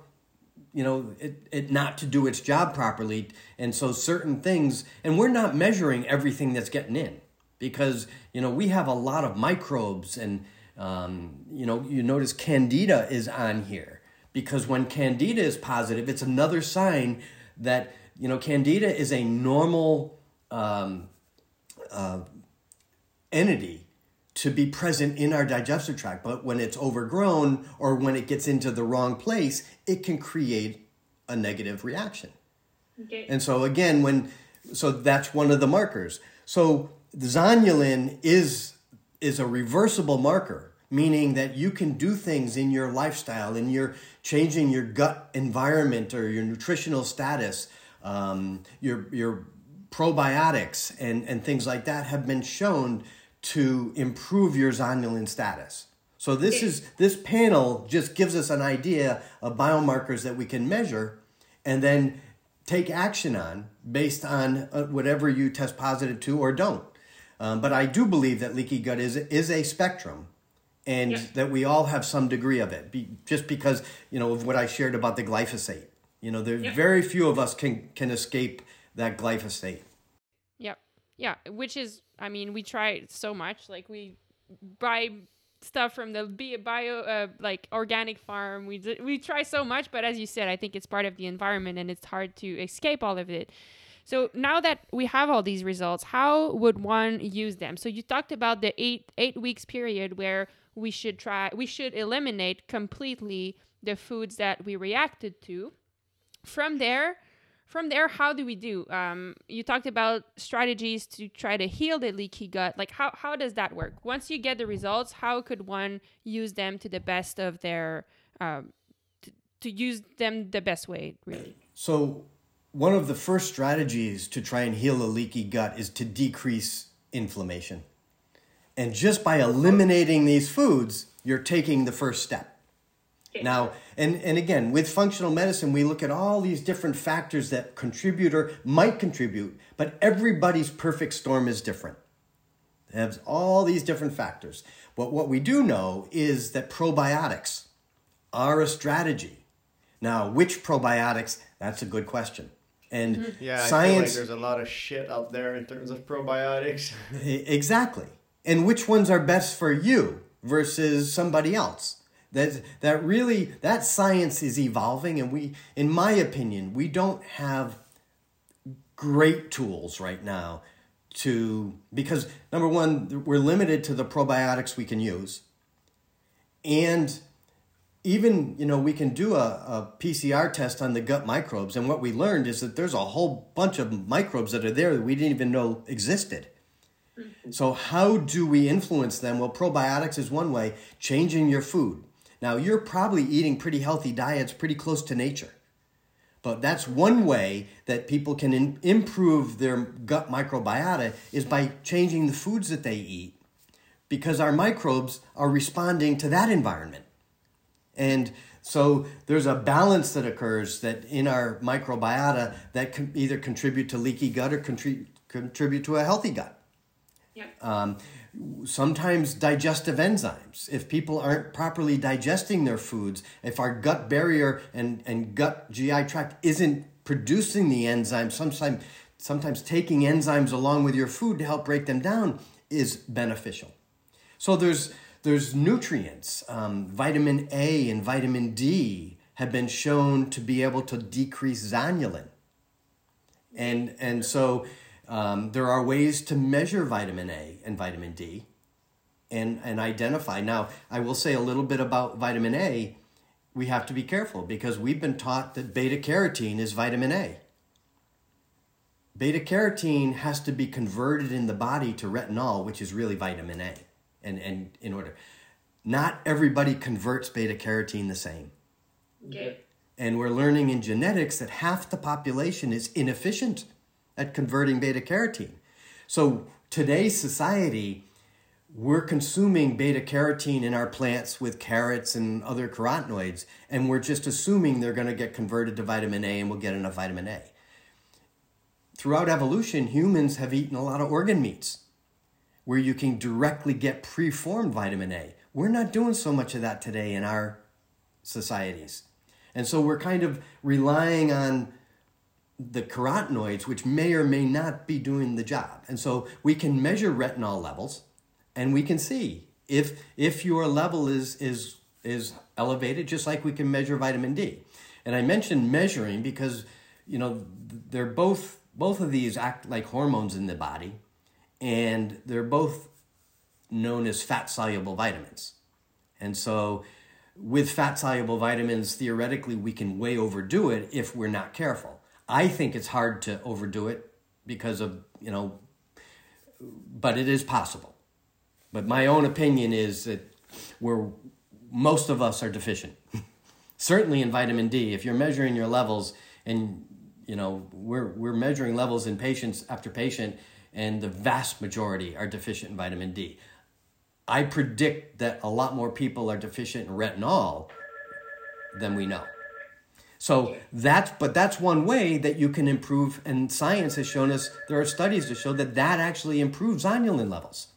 you know it, it not to do its job properly and so certain things and we're not measuring everything that's getting in because you know we have a lot of microbes and um, you know you notice candida is on here because when candida is positive it's another sign that you know candida is a normal um, uh, entity to be present in our digestive tract. But when it's overgrown or when it gets into the wrong place, it can create a negative reaction. Okay. And so again, when so that's one of the markers. So zonulin is is a reversible marker, meaning that you can do things in your lifestyle, in your changing your gut environment or your nutritional status, um, your your probiotics and and things like that have been shown to improve your zonulin status. So this is this panel just gives us an idea of biomarkers that we can measure and then take action on based on uh, whatever you test positive to or don't. Um, but I do believe that leaky gut is is a spectrum, and Yeah. that we all have some degree of it. Be, just because you know of what I shared about the glyphosate, you know, there's Yeah. very few of us can can escape that glyphosate. Yep. Yeah, which is, I mean, we try so much. Like we buy stuff from the bio, uh, like organic farm. We d- we try so much, but as you said, I think it's part of the environment, and it's hard to escape all of it. So now that we have all these results, how would one use them? So you talked about the eight eight weeks period where we should try, we should eliminate completely the foods that we reacted to. From there, from there how do we do um, you talked about strategies to try to heal the leaky gut like how, how does that work once you get the results how could one use them to the best of their um, to, to use them the best way really So, one of the first strategies to try and heal a leaky gut is to decrease inflammation. And just by eliminating these foods, you're taking the first step. Okay. Now, and, and again, with functional medicine, we look at all these different factors that contribute or might contribute, but everybody's perfect storm is different. It has all these different factors. But what we do know is that probiotics are a strategy. Now, which probiotics? That's a good question. And mm-hmm. Yeah, I feel like science there's a lot of shit out there in terms of probiotics. Exactly. And which ones are best for you versus somebody else? That that really that science is evolving and we in my opinion, we don't have great tools right now to because number 1, we're limited to the probiotics we can use. And even you know we can do a, a pcr test on the gut microbes and what we learned is that there's a whole bunch of microbes that are there that we didn't even know existed. Mm-hmm. So how do we influence them? Well probiotics is one way changing your food. Now you're probably eating pretty healthy diets pretty close to nature but that's one way that people can in, improve their gut microbiota is by changing the foods that they eat because our microbes are responding to that environment and so there's a balance that occurs that in our microbiota that can either contribute to leaky gut or contri- contribute to a healthy gut. Yeah. Um, sometimes digestive enzymes. If people aren't properly digesting their foods, if our gut barrier and, and gut GI tract isn't producing the enzymes, sometimes, sometimes taking enzymes along with your food to help break them down is beneficial. So there's there's nutrients. Um, vitamin A and vitamin D have been shown to be able to decrease zonulin, and and so um, there are ways to measure vitamin A and vitamin D, and and identify. Now I will say a little bit about vitamin A. We have to be careful because we've been taught that beta carotene is vitamin A. Beta carotene has to be converted in the body to retinol, which is really vitamin A and, and in order. Not everybody converts beta carotene the same. Okay. And we're learning in genetics that half the population is inefficient at converting beta carotene. So today's society, we're consuming beta carotene in our plants with carrots and other carotenoids, and we're just assuming they're going to get converted to vitamin A and we'll get enough vitamin A. Throughout evolution, humans have eaten a lot of organ meats where you can directly get preformed vitamin A. We're not doing so much of that today in our societies. And so we're kind of relying on the carotenoids, which may or may not be doing the job. And so we can measure retinol levels and we can see if if your level is is is elevated, just like we can measure vitamin D. And I mentioned measuring because you know they're both both of these act like hormones in the body and they're both known as fat soluble vitamins. And so, with fat soluble vitamins, theoretically, we can way overdo it if we're not careful. I think it's hard to overdo it because of, you know, but it is possible. But my own opinion is that we're, most of us are deficient. Certainly in vitamin D, if you're measuring your levels and, you know, we're, we're measuring levels in patients after patient, and the vast majority are deficient in vitamin D. I predict that a lot more people are deficient in retinol than we know. So that's but that's one way that you can improve and science has shown us there are studies to show that that actually improves zonulin levels.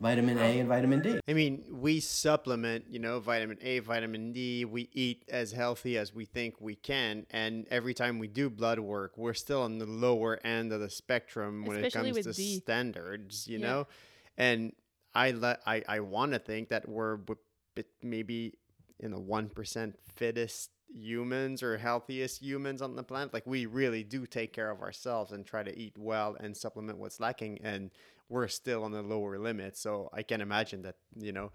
Vitamin A and vitamin D. I mean, we supplement, you know, vitamin A, vitamin D. We eat as healthy as we think we can, and every time we do blood work, we're still on the lower end of the spectrum when Especially it comes to D. standards, you Yeah. know. And I let I I want to think that we're w- bit maybe in the one percent fittest humans or healthiest humans on the planet. Like we really do take care of ourselves and try to eat well and supplement what's lacking, and we're still on the lower limit. So I can imagine that you know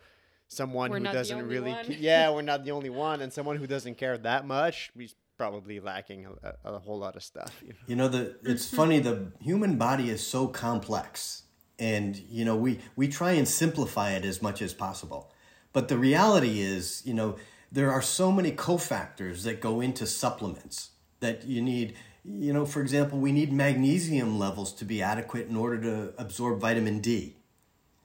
someone We're who doesn't really one. ca- yeah we're not the only one and someone who doesn't care that much we's probably lacking a, a, a whole lot of stuff you know? You know the it's mm-hmm. funny the human body is so complex and you know we we try and simplify it as much as possible. But the reality is, you know, there are so many cofactors that go into supplements that you need you know for example we need magnesium levels to be adequate in order to absorb vitamin d.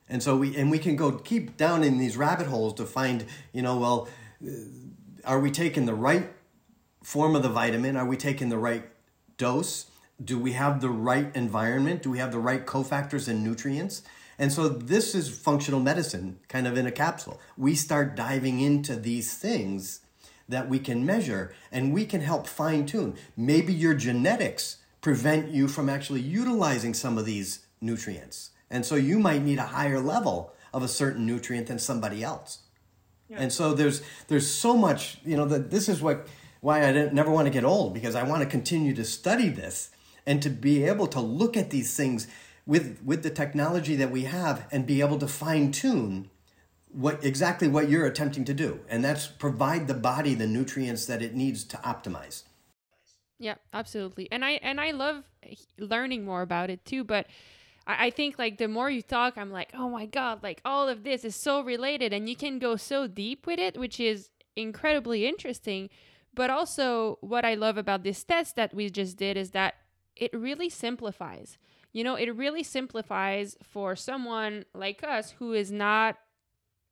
And so we and we can go keep down in these rabbit holes to find you know well uh, are we taking the right form of the vitamin? Are we taking the right dose? Do we have the right environment? Do we have the right cofactors and nutrients? And so this is functional medicine kind of in a capsule. We start diving into these things that we can measure and we can help fine tune. Maybe your genetics prevent you from actually utilizing some of these nutrients. And so you might need a higher level of a certain nutrient than somebody else. And so there's there's so much, you know, that this is what why I didn't, never want to get old because I want to continue to study this and to be able to look at these things with with the technology that we have and be able to fine tune what exactly what you're attempting to do and that's provide the body the nutrients that it needs to optimize Yeah, absolutely. And I and I love learning more about it too. But I, I think like the more you talk, I'm like, oh my god, like all of this is so related, and you can go so deep with it, which is incredibly interesting. But also, what I love about this test that we just did is that it really simplifies. You know, it really simplifies for someone like us who is not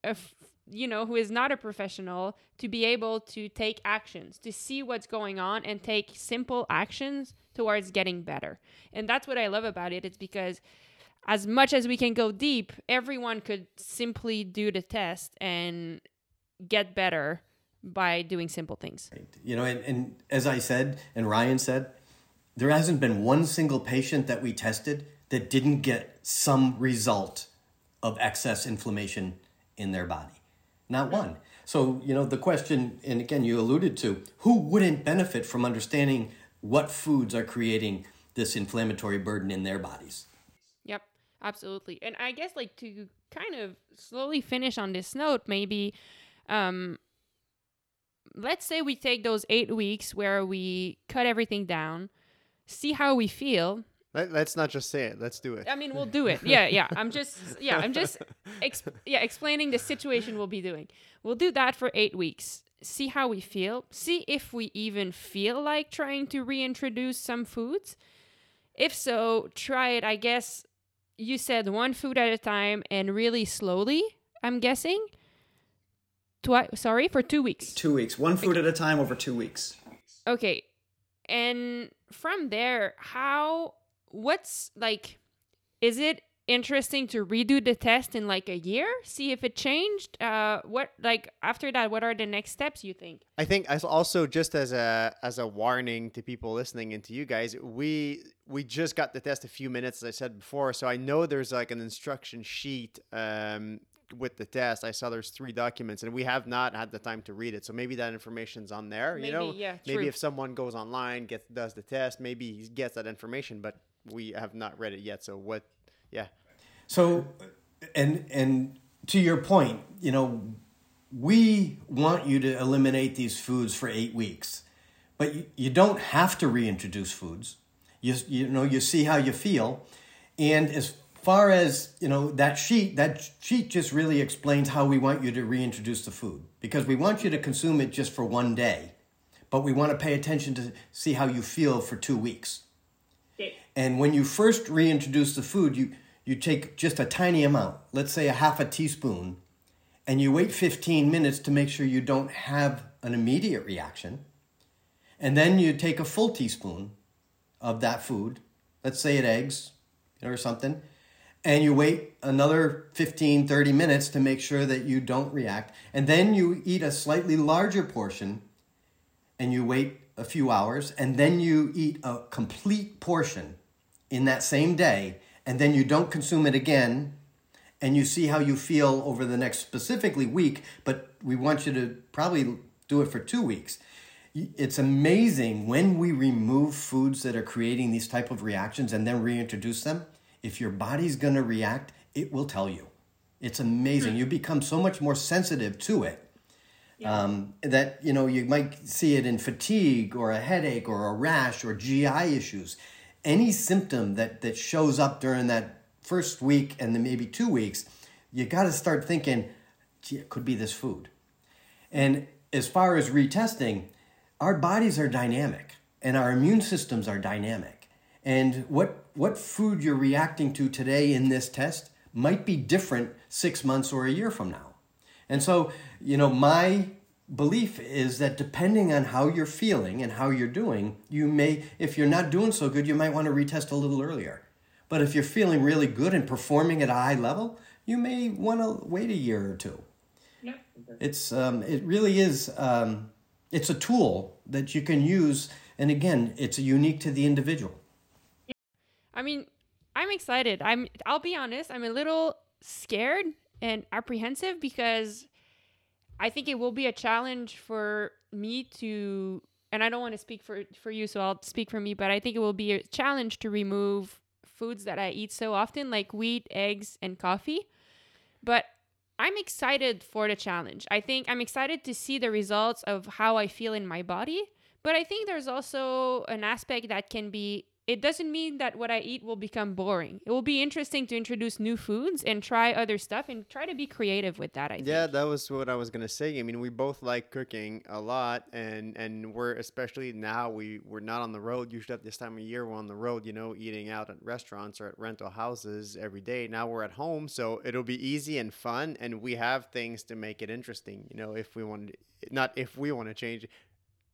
a f- you know who is not a professional to be able to take actions to see what's going on and take simple actions towards getting better. And that's what i love about it. It's because as much as we can go deep everyone could simply do the test and get better by doing simple things. You know and, and as i said and ryan said there hasn't been one single patient that we tested that didn't get some result of excess inflammation in their body not one so you know the question and again you alluded to who wouldn't benefit from understanding what foods are creating this inflammatory burden in their bodies Yep, absolutely. And I guess like to kind of slowly finish on this note, maybe um let's say we take those 8 weeks where we cut everything down, see how we feel. Let, let's not just say it. Let's do it. I mean, we'll do it. Yeah, yeah. I'm just yeah, I'm just ex- yeah, explaining the situation we'll be doing. We'll do that for 8 weeks. See how we feel. See if we even feel like trying to reintroduce some foods. If so, try it, I guess you said one food at a time and really slowly, I'm guessing. Twi- sorry, for 2 weeks. Two weeks, one food at a time over two weeks. Okay. And from there, how what's like is it interesting to redo the test in like a year, see if it changed? Uh what like after that what are the next steps you think? I think as also just as a as a warning to people listening and to you guys, we we just got the test a few minutes as I said before, so I know there's like an instruction sheet um with the test. I saw there's three documents and we have not had the time to read it. So maybe that information's on there, you know. Maybe, yeah, maybe true. if someone goes online, gets does the test, maybe he gets that information, but we have not read it yet. So what yeah. So, and and to your point, you know, we want you to eliminate these foods for eight weeks, but you, you don't have to reintroduce foods. You you know you see how you feel, and as far as you know that sheet that sheet just really explains how we want you to reintroduce the food because we want you to consume it just for one day, but we want to pay attention to see how you feel for two weeks. And when you first reintroduce the food, you, you take just a tiny amount, let's say a half a teaspoon, and you wait 15 minutes to make sure you don't have an immediate reaction. And then you take a full teaspoon of that food, let's say it eggs or something, and you wait another 15, 30 minutes to make sure that you don't react. And then you eat a slightly larger portion and you wait a few hours, and then you eat a complete portion in that same day, and then you don't consume it again, and you see how you feel over the next specifically week, but we want you to probably do it for two weeks. It's amazing when we remove foods that are creating these type of reactions and then reintroduce them. If your body's going to react, it will tell you. It's amazing. You become so much more sensitive to it um, that you know you might see it in fatigue or a headache or a rash or GI issues. Any symptom that that shows up during that first week and then maybe two weeks, you got to start thinking, it could be this food. And as far as retesting, our bodies are dynamic. and our immune systems are dynamic. And what, what food you're reacting to today in this test might be different six months or a year from now. And so, you know, my belief is that depending on how you're feeling and how you're doing, you may, if you're not doing so good, you might want to retest a little earlier. But if you're feeling really good and performing at a high level, you may want to wait a year or two. Yeah. It's um, it really is um, it's a tool that you can use, and again, it's unique to the individual. I mean, I'm excited. I'm I'll be honest, I'm a little scared and apprehensive because I think it will be a challenge for me to and I don't want to speak for for you, so I'll speak for me, but I think it will be a challenge to remove foods that I eat so often like wheat, eggs, and coffee. But I'm excited for the challenge. I think I'm excited to see the results of how I feel in my body. But I think there's also an aspect that can be it doesn't mean that what I eat will become boring. It will be interesting to introduce new foods and try other stuff and try to be creative with that. I Yeah, think. that was what I was gonna say. I mean, we both like cooking a lot, and and we're especially now we we're not on the road. Usually at this time of year, we're on the road, you know, eating out at restaurants or at rental houses every day. Now we're at home, so it'll be easy and fun, and we have things to make it interesting. You know, if we want, not if we want to change, it,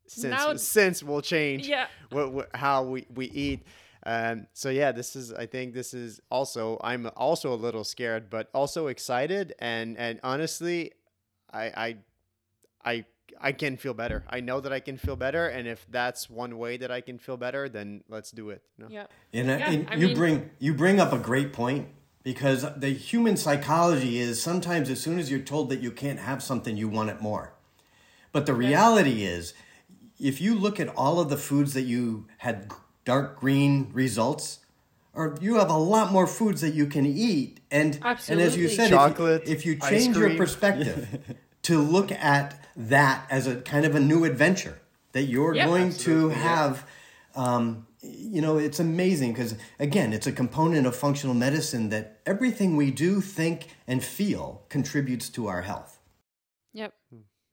since Now- since we'll change Yeah. what, what how we we eat. Um, so yeah, this is I think this is also I'm also a little scared, but also excited and and honestly, I I I I can feel better. I know that I can feel better, and if that's one way that I can feel better, then let's do it. you know? Yeah. And, Yeah, and I you mean- bring you bring up a great point because the human psychology is sometimes as soon as you're told that you can't have something, you want it more. But the reality is, if you look at all of the foods that you had dark green results, or you have a lot more foods that you can eat, and and as you Absolutely. said, if- Chocolate, if you change your perspective to look at that as a kind of a new adventure that you're Yeah. going to Absolutely, yeah. have um, you know it's amazing because again it's a component of functional medicine that everything we do think and feel contributes to our health Yep.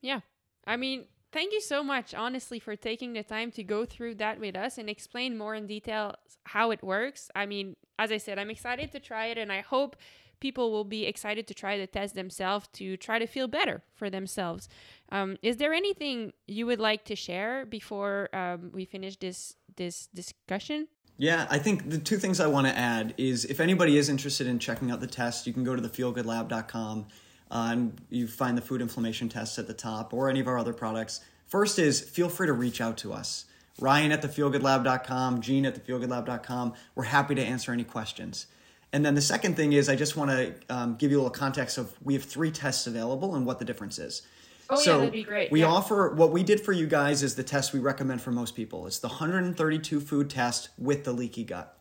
Yeah. I mean, thank you so much, honestly, for taking the time to go through that with us and explain more in detail how it works. I mean, as I said, I'm excited to try it, and I hope people will be excited to try the test themselves to try to feel better for themselves. Um, is there anything you would like to share before um, we finish this this discussion? Yeah, I think the two things I want to add is if anybody is interested in checking out the test, you can go to thefeelgoodlab.com uh, and you find the food inflammation test at the top or any of our other products. First is feel free to reach out to us. Ryan at thefeelgoodlab.com, Gene at thefeelgoodlab.com. We're happy to answer any questions. And then the second thing is I just want to um, give you a little context of we have three tests available and what the difference is. Oh, yeah, so that'd be great, We yeah. offer what we did for you guys is the test we recommend for most people. It's the 132 food test with the leaky gut.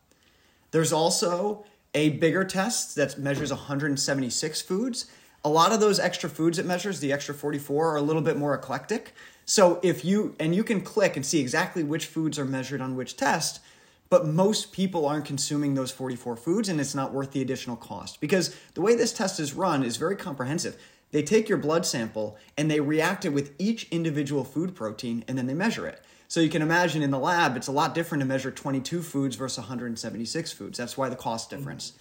There's also a bigger test that measures 176 foods. A lot of those extra foods it measures, the extra 44, are a little bit more eclectic. So if you and you can click and see exactly which foods are measured on which test, but most people aren't consuming those 44 foods and it's not worth the additional cost because the way this test is run is very comprehensive. They take your blood sample and they react it with each individual food protein and then they measure it. So you can imagine in the lab, it's a lot different to measure 22 foods versus 176 foods. That's why the cost difference.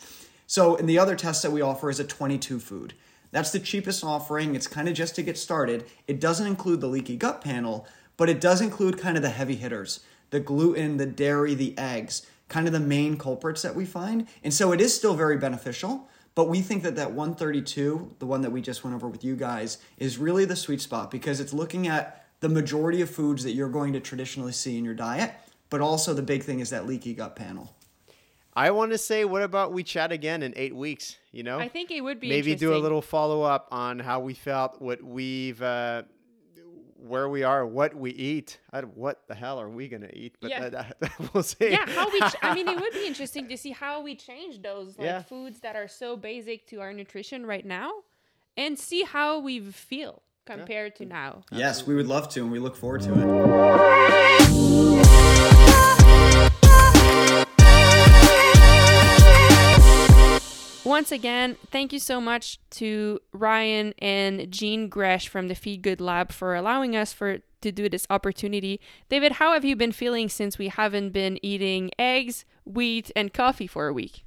So, and the other test that we offer is a 22 food. That's the cheapest offering. It's kind of just to get started. It doesn't include the leaky gut panel, but it does include kind of the heavy hitters the gluten, the dairy, the eggs, kind of the main culprits that we find. And so it is still very beneficial. But we think that that 132, the one that we just went over with you guys, is really the sweet spot because it's looking at the majority of foods that you're going to traditionally see in your diet. But also, the big thing is that leaky gut panel. I want to say, what about we chat again in eight weeks? You know, I think it would be maybe do a little follow up on how we felt, what we've, uh, where we are, what we eat. I, what the hell are we gonna eat? But Yeah. uh, we'll see. yeah how we ch- i mean it would be interesting to see how we change those like Yeah. foods that are so basic to our nutrition right now and see how we feel compared to now Yes, we would love to, and we look forward to it. Once again thank you so much to ryan and Gene Gresh from the feel good lab for allowing us for to do this opportunity. David, how have you been feeling since we haven't been eating eggs, wheat, and coffee for a week?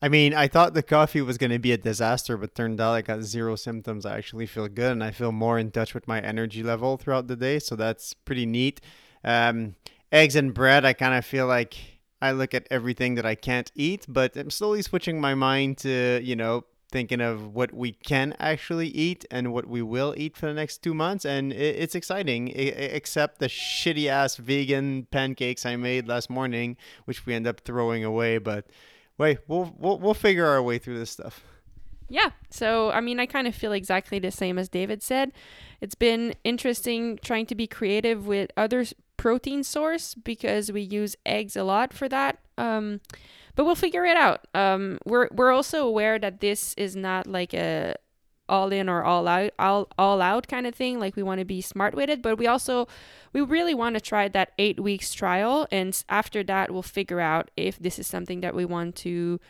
I mean, I thought the coffee was going to be a disaster, but turned out I got zero symptoms. I actually feel good and I feel more in touch with my energy level throughout the day. So that's pretty neat. Um, eggs and bread, I kind of feel like I look at everything that I can't eat, but I'm slowly switching my mind to, you know, thinking of what we can actually eat and what we will eat for the next two months. And it's exciting, except the shitty ass vegan pancakes I made last morning, which we end up throwing away. But wait, we'll, we'll, we'll figure our way through this stuff. Yeah. So, I mean, I kind of feel exactly the same as David said. It's been interesting trying to be creative with other protein source because we use eggs a lot for that. Um, but we'll figure it out. Um, we're we're also aware that this is not like a all in or all out all, all out kind of thing like we want to be smart with it but we also we really want to try that eight weeks trial and after that we'll figure out if this is something that we want to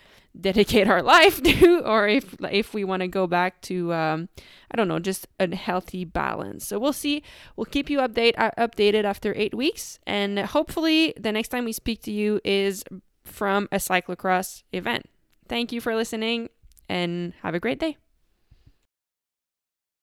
dedicate our life to or if if we want to go back to um, i don't know just a healthy balance so we'll see we'll keep you update uh, updated after eight weeks and hopefully the next time we speak to you is from a cyclocross event. Thank you for listening and have a great day.